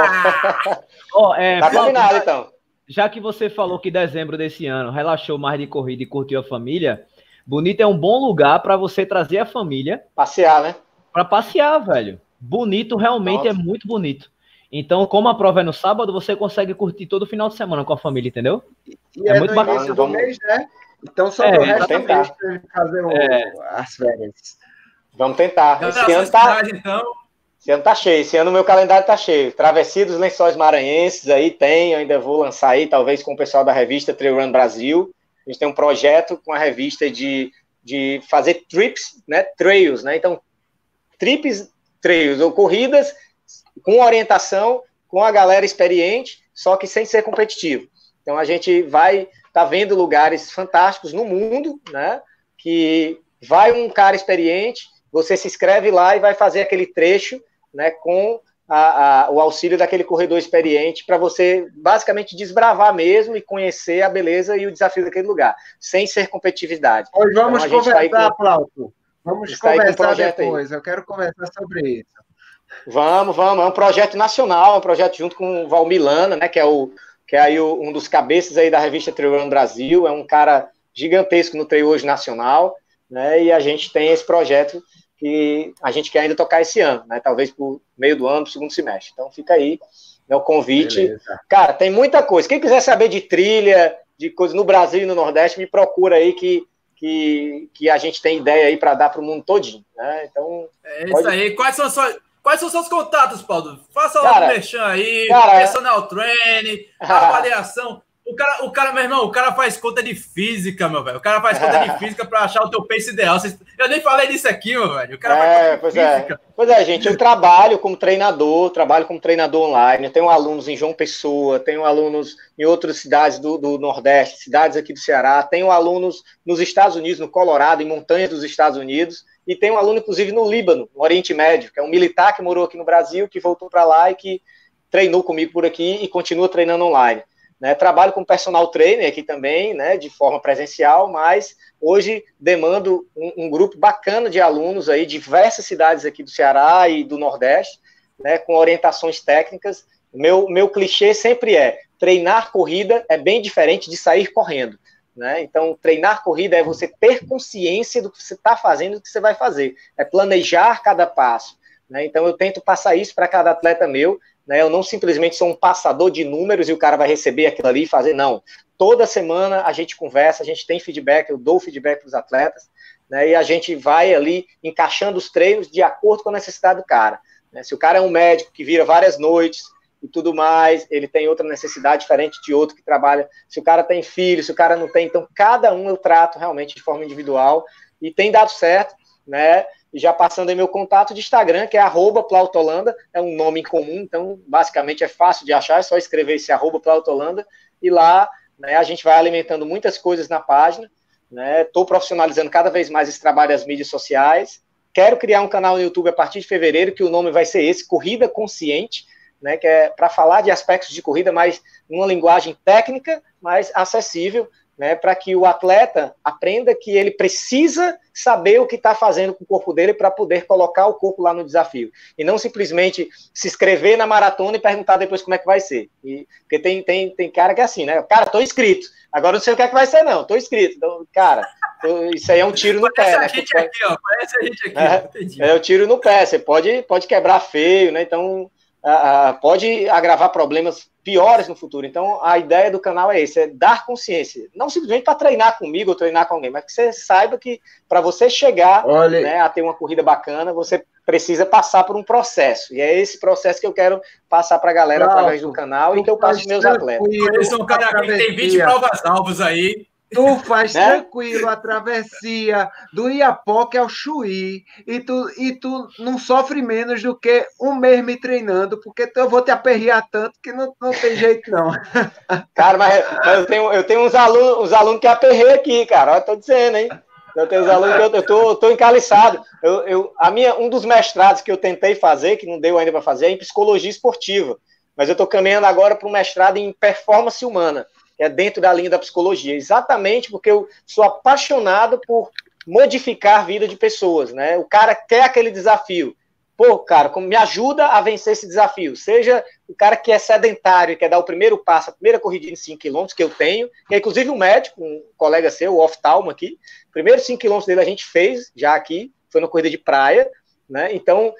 oh, é,
tá combinado, então
já que você falou que dezembro desse ano relaxou mais de corrida e curtiu a família, Bonito é um bom lugar para você trazer a família.
Passear, né?
Para passear, velho. Bonito realmente é Nossa. é muito bonito. Então, como a prova é no sábado, você consegue curtir todo o final de semana com a família, entendeu?
E é, é muito bacana. do mês, né? Então, só é, o resto do mês fazer o, é. as férias.
Vamos tentar. Esse ano tá... Então, esse ano tá cheio, esse ano meu calendário tá cheio. Travessia dos Lençóis Maranhenses aí tem, eu ainda vou lançar aí, talvez com o pessoal da revista Trail Run Brasil. A gente tem um projeto com a revista de, de fazer trips, né, trails, né? Então, trips, trails ou corridas com orientação, com a galera experiente, só que sem ser competitivo. Então a gente vai tá vendo lugares fantásticos no mundo, né? Que vai um cara experiente, você se inscreve lá e vai fazer aquele trecho né, com a, a, o auxílio daquele corredor experiente para você basicamente desbravar mesmo e conhecer a beleza e o desafio daquele lugar, sem ser competitividade.
Hoje vamos então, conversar, tá com, Plauto. Vamos conversar depois. Aí. Eu quero conversar sobre isso.
Vamos, vamos. É um projeto nacional, é um projeto junto com o Valmilana, né, que é o que é aí o, um dos cabeças aí da revista Trail Brasil, é um cara gigantesco no trail hoje nacional, né, e a gente tem esse projeto que a gente quer ainda tocar esse ano, né? Talvez por meio do ano, segundo semestre. Então fica aí né, o convite. Beleza. Cara, tem muita coisa. Quem quiser saber de trilha, de coisas no Brasil e no Nordeste, me procura aí que, que, que a gente tem ideia aí para dar para o mundo todinho. Né? Então,
é isso pode... aí. Quais são, suas, Quais são seus contatos, Paulo? Faça lá o merchan aí, cara, personal training, avaliação. O cara, o cara, meu irmão, o cara faz conta de física, meu velho. O cara faz conta de física para achar o teu pace ideal. Eu nem falei disso aqui, meu velho. O cara
é, pois é. Pois é, gente, eu trabalho como treinador, trabalho como treinador online. Eu tenho alunos em João Pessoa, tenho alunos em outras cidades do, do Nordeste, cidades aqui do Ceará, tenho alunos nos Estados Unidos, no Colorado, em montanhas dos Estados Unidos, e tenho um aluno, inclusive, no Líbano, no Oriente Médio, que é um militar que morou aqui no Brasil, que voltou para lá e que treinou comigo por aqui e continua treinando online. Né, trabalho como personal trainer aqui também, né, de forma presencial, mas hoje demando um, um, grupo bacana de alunos aí, de diversas cidades aqui do Ceará e do Nordeste, né, com orientações técnicas. Meu, meu clichê sempre é: treinar corrida é bem diferente de sair correndo. Né? Então, treinar corrida é você ter consciência do que você está fazendo, do que você vai fazer, é planejar cada passo. Né? Então, eu tento passar isso para cada atleta meu, né? Eu não simplesmente sou um passador de números e o cara vai receber aquilo ali e fazer, não. Toda semana a gente conversa, a gente tem feedback, eu dou feedback para os atletas, né? E a gente vai ali encaixando os treinos de acordo com a necessidade do cara. Né? Se o cara é um médico que vira várias noites e tudo mais, ele tem outra necessidade diferente de outro que trabalha. Se o cara tem filho, se o cara não tem, então cada um eu trato realmente de forma individual e tem dado certo, né? Já passando aí meu contato de Instagram, que é arroba Plautolanda, é um nome comum, então basicamente é fácil de achar, é só escrever esse arroba Plautolanda, e lá né, a gente vai alimentando muitas coisas na página, Estou né, profissionalizando cada vez mais esse trabalho das mídias sociais, quero criar um canal no YouTube a partir de fevereiro, que o nome vai ser esse, Corrida Consciente, né, que é para falar de aspectos de corrida, mas numa linguagem técnica, mas acessível, né, para que o atleta aprenda que ele precisa saber o que está fazendo com o corpo dele para poder colocar o corpo lá no desafio. E não simplesmente se inscrever na maratona e perguntar depois como é que vai ser. E, porque tem, tem, tem cara que é assim, né? Cara, tô inscrito. Agora não sei o que é que vai ser, não. Tô inscrito. Então, cara, isso aí é um tiro no pé,
né? A gente aqui, ó. Parece a gente aqui.
É, é o tiro no pé. Você pode, pode quebrar feio, né? Então, pode agravar problemas piores no futuro. Então, a ideia do canal é esse, é dar consciência. Não simplesmente para treinar comigo ou treinar com alguém, mas que você saiba que para você chegar né, a ter uma corrida bacana, você precisa passar por um processo. E é esse processo que eu quero passar para a galera através do canal e que eu passo meus atletas.
Sou um cara que tem 20 provas alvos aí.
Tu faz né? tranquilo a travessia do Iapoque ao Chuí e tu, e tu não sofre menos do que um mês me treinando, porque eu vou te aperrear tanto que não, não tem jeito, não.
Cara, mas, mas eu, tenho, eu tenho uns alunos, uns alunos que aperrei aqui, cara. Eu tô dizendo, hein? Eu tenho uns alunos que eu, eu tô, tô encaliçado. Eu, eu, a minha, um dos mestrados que eu tentei fazer, que não deu ainda para fazer, é em psicologia esportiva. Mas eu estou caminhando agora para um mestrado em performance humana é dentro da linha da psicologia, exatamente porque eu sou apaixonado por modificar a vida de pessoas, né? O cara quer aquele desafio. Pô, cara, me ajuda a vencer esse desafio. Seja o cara que é sedentário e quer dar o primeiro passo, a primeira corridinha de 5 km que eu tenho, que é inclusive um médico, um colega seu, o oftalmo aqui, primeiro 5 km dele a gente fez já aqui, foi na corrida de praia, né? Então,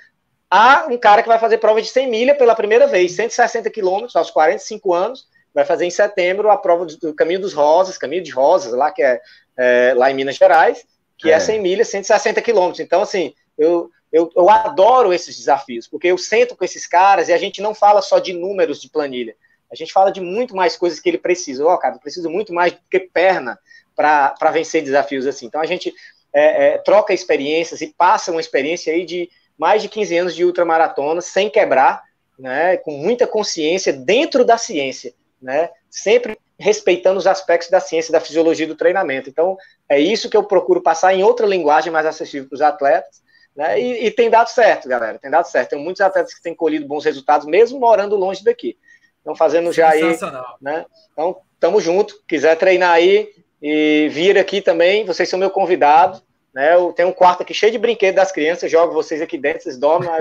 há um cara que vai fazer prova de 100 milha pela primeira vez, 160 quilômetros aos 45 anos, vai fazer em setembro a prova do Caminho dos Rosas, Caminho de Rosas, lá que é, é lá em Minas Gerais, que é, é 100 milhas, 160 quilômetros. Então, assim, eu, eu, eu adoro esses desafios, porque eu sento com esses caras e a gente não fala só de números de planilha, a gente fala de muito mais coisas que ele precisa. Ó, oh, cara, eu preciso muito mais do que perna para vencer desafios assim. Então, a gente é, é, troca experiências e passa uma experiência aí de mais de 15 anos de ultramaratona, sem quebrar, né, com muita consciência dentro da ciência né? Sempre respeitando os aspectos da ciência, da fisiologia do treinamento. Então, é isso que eu procuro passar em outra linguagem mais acessível para os atletas, né? E, e, tem dado certo, galera, tem dado certo. Tem muitos atletas que têm colhido bons resultados, mesmo morando longe daqui. Estão fazendo já aí, né? Então, tamo junto. Quiser treinar aí e vir aqui também, vocês são meu convidado. Né, eu tenho um quarto aqui cheio de brinquedos das crianças, jogo vocês aqui dentro, vocês dormem. Aí...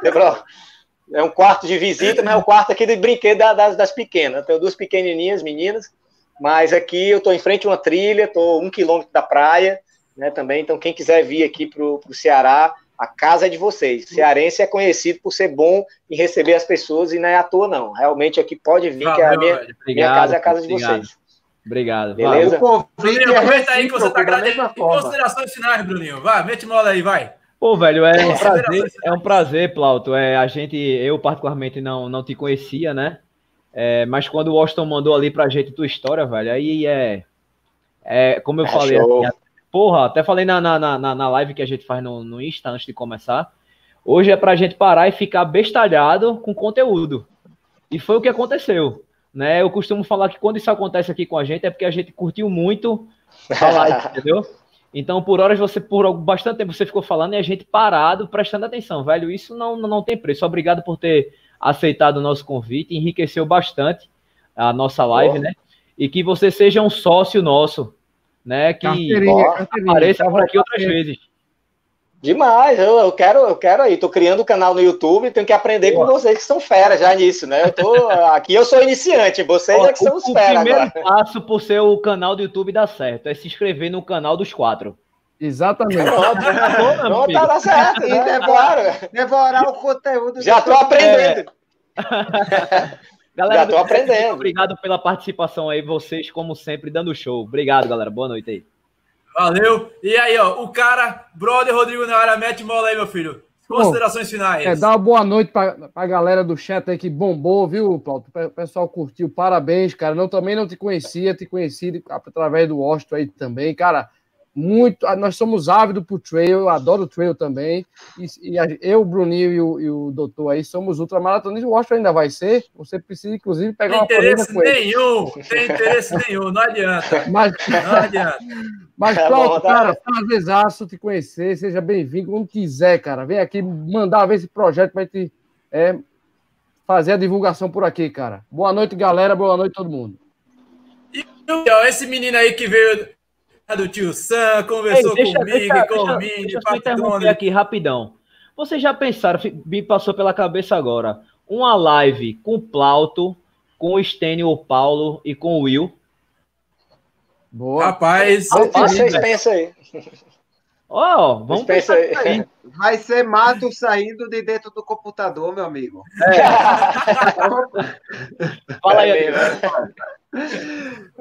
é um quarto de visita, mas é o quarto aqui de brinquedo das, das pequenas. Eu tenho duas pequenininhas, meninas, mas aqui eu estou em frente a uma trilha, estou um quilômetro da praia, né, também, então quem quiser vir aqui para o Ceará, a casa é de vocês. Cearense é conhecido por ser bom em receber as pessoas e não é à toa, não. Realmente aqui pode vir, que a minha, obrigado, minha casa é a casa de obrigado. vocês.
Obrigado.
Beleza? Bruninho, aproveita aí que você está. Em considerações finais, Bruninho. Vai, mete mola aí, vai.
Pô, velho, é um prazer, é um prazer, Plauto. É, a gente, eu particularmente não, não te conhecia, né? É, mas quando o Washington mandou ali pra gente tua história, velho, aí é. é como eu é falei, assim, porra, até falei na, na, na, na live que a gente faz no, no Insta antes de começar. Hoje é pra gente parar e ficar bestalhado com conteúdo. E foi o que aconteceu. Né? Eu costumo falar que quando isso acontece aqui com a gente é porque a gente curtiu muito a live, entendeu? Então, por horas, você, por bastante tempo, você ficou falando e a gente parado, prestando atenção, velho. Isso não, não tem preço. Obrigado por ter aceitado o nosso convite, enriqueceu bastante a nossa live, né? E que você seja um sócio nosso, né? Que apareça por aqui outras vezes.
Demais, eu, eu, quero, eu quero aí. Tô criando um canal no YouTube, tenho que aprender com vocês que são fera já nisso, né? Eu tô, aqui eu sou iniciante, vocês é que são os fera agora. O primeiro
passo pro seu canal do YouTube dar certo é se inscrever no canal dos quatro.
Exatamente.
Pronto, não, tá, tá certo. E
né? devorar, devorar o conteúdo.
Já tô aprendendo.
É. Galera, Já tô aprendendo. Obrigado pela participação aí, vocês, como sempre, dando show. Obrigado, galera. Boa noite aí.
Valeu. E aí, ó, o cara, brother Rodrigo na área, mete mola aí, meu filho. Considerações finais.
É, dá uma boa noite para a galera do chat aí que bombou, viu, Paulo? O pessoal curtiu, parabéns, cara. Não, também não te conhecia, te conheci através do Washington aí também, cara muito. Ah, nós somos ávidos por trail, eu adoro trail também. E, e eu, o Bruninho e o, e o doutor aí somos ultramaratonistas. O Washington ainda vai ser. Você precisa, inclusive, pegar
tem uma interesse nenhum, tem interesse nenhum, não adianta. Mas, não adianta.
Mas, é Cláudio, cara, prazerzaço te conhecer. Seja bem-vindo quando quiser, cara. Vem aqui mandar ver esse projeto para gente é, fazer a divulgação por aqui, cara. Boa noite, galera. Boa noite, todo mundo.
E esse menino aí que veio do tio Sam, conversou Ei, deixa, comigo, deixa, com o Mini, deixa,
deixa aqui rapidão. Vocês já pensaram, me passou pela cabeça agora, uma live com o Plauto, com o Stênio, o Paulo e com o Will?
Boa. Rapaz,
rapaz vocês pensam aí.
Ó, oh, vamos pensar aí.
Vai ser mato saindo de dentro do computador, meu amigo.
É. Fala aí, é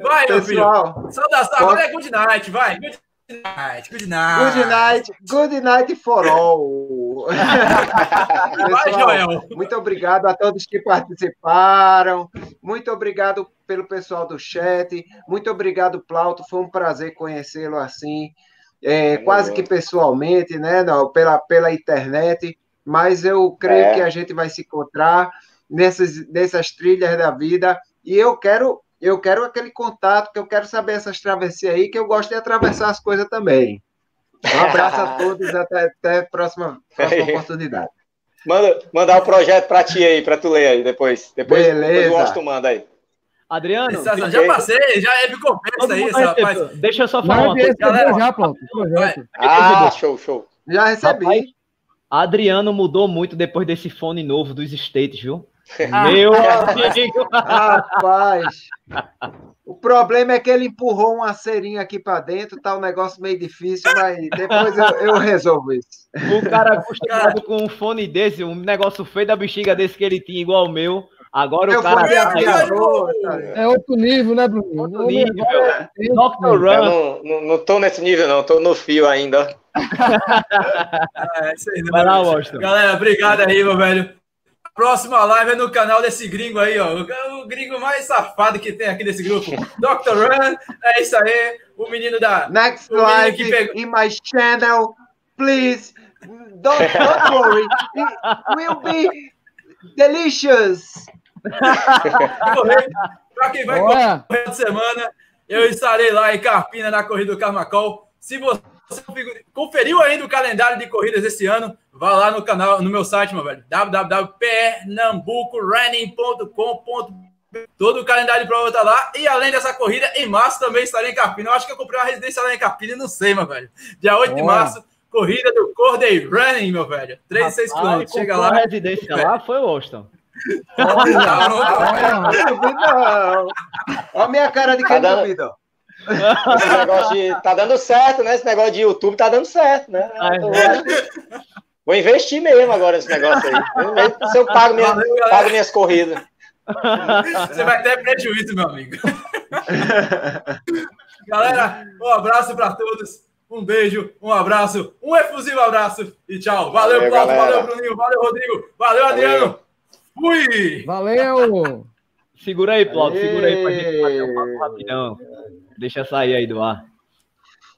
Vai, Pessoal, meu filho. Saudação. Agora é good night, vai. Good night, good night.
Good night, good night for all. Pessoal, vai, Joel. Muito obrigado a todos que participaram. Muito obrigado pelo pessoal do chat. Muito obrigado, Plauto. Foi um prazer conhecê-lo assim. É, quase que pessoalmente, né? Não, pela, pela internet. Mas eu creio é. que a gente vai se encontrar nessas, nessas trilhas da vida. E eu quero eu quero aquele contato, que eu quero saber essas travessias aí, que eu gosto de atravessar as coisas também. Um abraço a todos, até, até a próxima, próxima oportunidade.
Manda, mandar o projeto para ti aí, para tu ler aí depois. Depois, Beleza. depois o Austin manda aí.
Adriano,
Essa, já passei, já é recompensa aí, rapaz.
Deixa eu só falar uma coisa.
Galera, já, pronto.
Ah, show, show.
Já recebi. Rapaz,
Adriano mudou muito depois desse fone novo dos States, viu? Meu
amigo! Rapaz! O problema é que ele empurrou uma cerinha aqui para dentro, tá um negócio meio difícil, mas depois eu, eu resolvo isso.
O cara acostumado com um fone desse, um negócio feio da bexiga desse que ele tinha, igual o meu. Agora eu o cara.
É outro nível, né, Bruno?
Outro nível.
É. Dr. Run. Eu não, não, tô nesse nível, não, tô no fio ainda.
é, isso aí, Vai lá, Washington. Galera, obrigado aí, meu velho. Próxima live é no canal desse gringo aí, ó. O, gringo mais safado que tem aqui nesse grupo. Dr. Run, é isso aí. O menino da.
Next live que pegou... in my channel. Please, don't, don't worry. It will be delicious.
Para quem vai correr de semana, eu estarei lá em Carpina na corrida do Carmacol. Se você conferiu ainda o calendário de corridas esse ano, vá lá no canal, no meu site, meu velho, www.pernambucorunning.com.br Todo o calendário de prova tá lá. E além dessa corrida, em março também estarei em Carpina. Eu acho que eu comprei uma residência lá em Carpina não sei, meu velho. Dia 8 de março, corrida do Corday Running, meu velho. 3 6 km. Chega lá.
A residência lá foi o Austin.
Olha a minha cara de quem duvida.
Esse negócio de. Tá dando certo, né? Esse negócio de YouTube tá dando certo, né? Vou investir mesmo agora nesse negócio aí. Se eu pago, minha, pago minhas corridas.
Você vai ter prejuízo, meu amigo. Galera, um abraço para todos. Um beijo, um abraço, um efusivo abraço e tchau. Valeu, valeu Plauto, valeu, Bruninho, valeu, Rodrigo, valeu, Adriano. Fui!
Valeu!
Segura aí, Plauto, segura aí pra gente fazer um papo rapidão. Deixa sair aí do ar.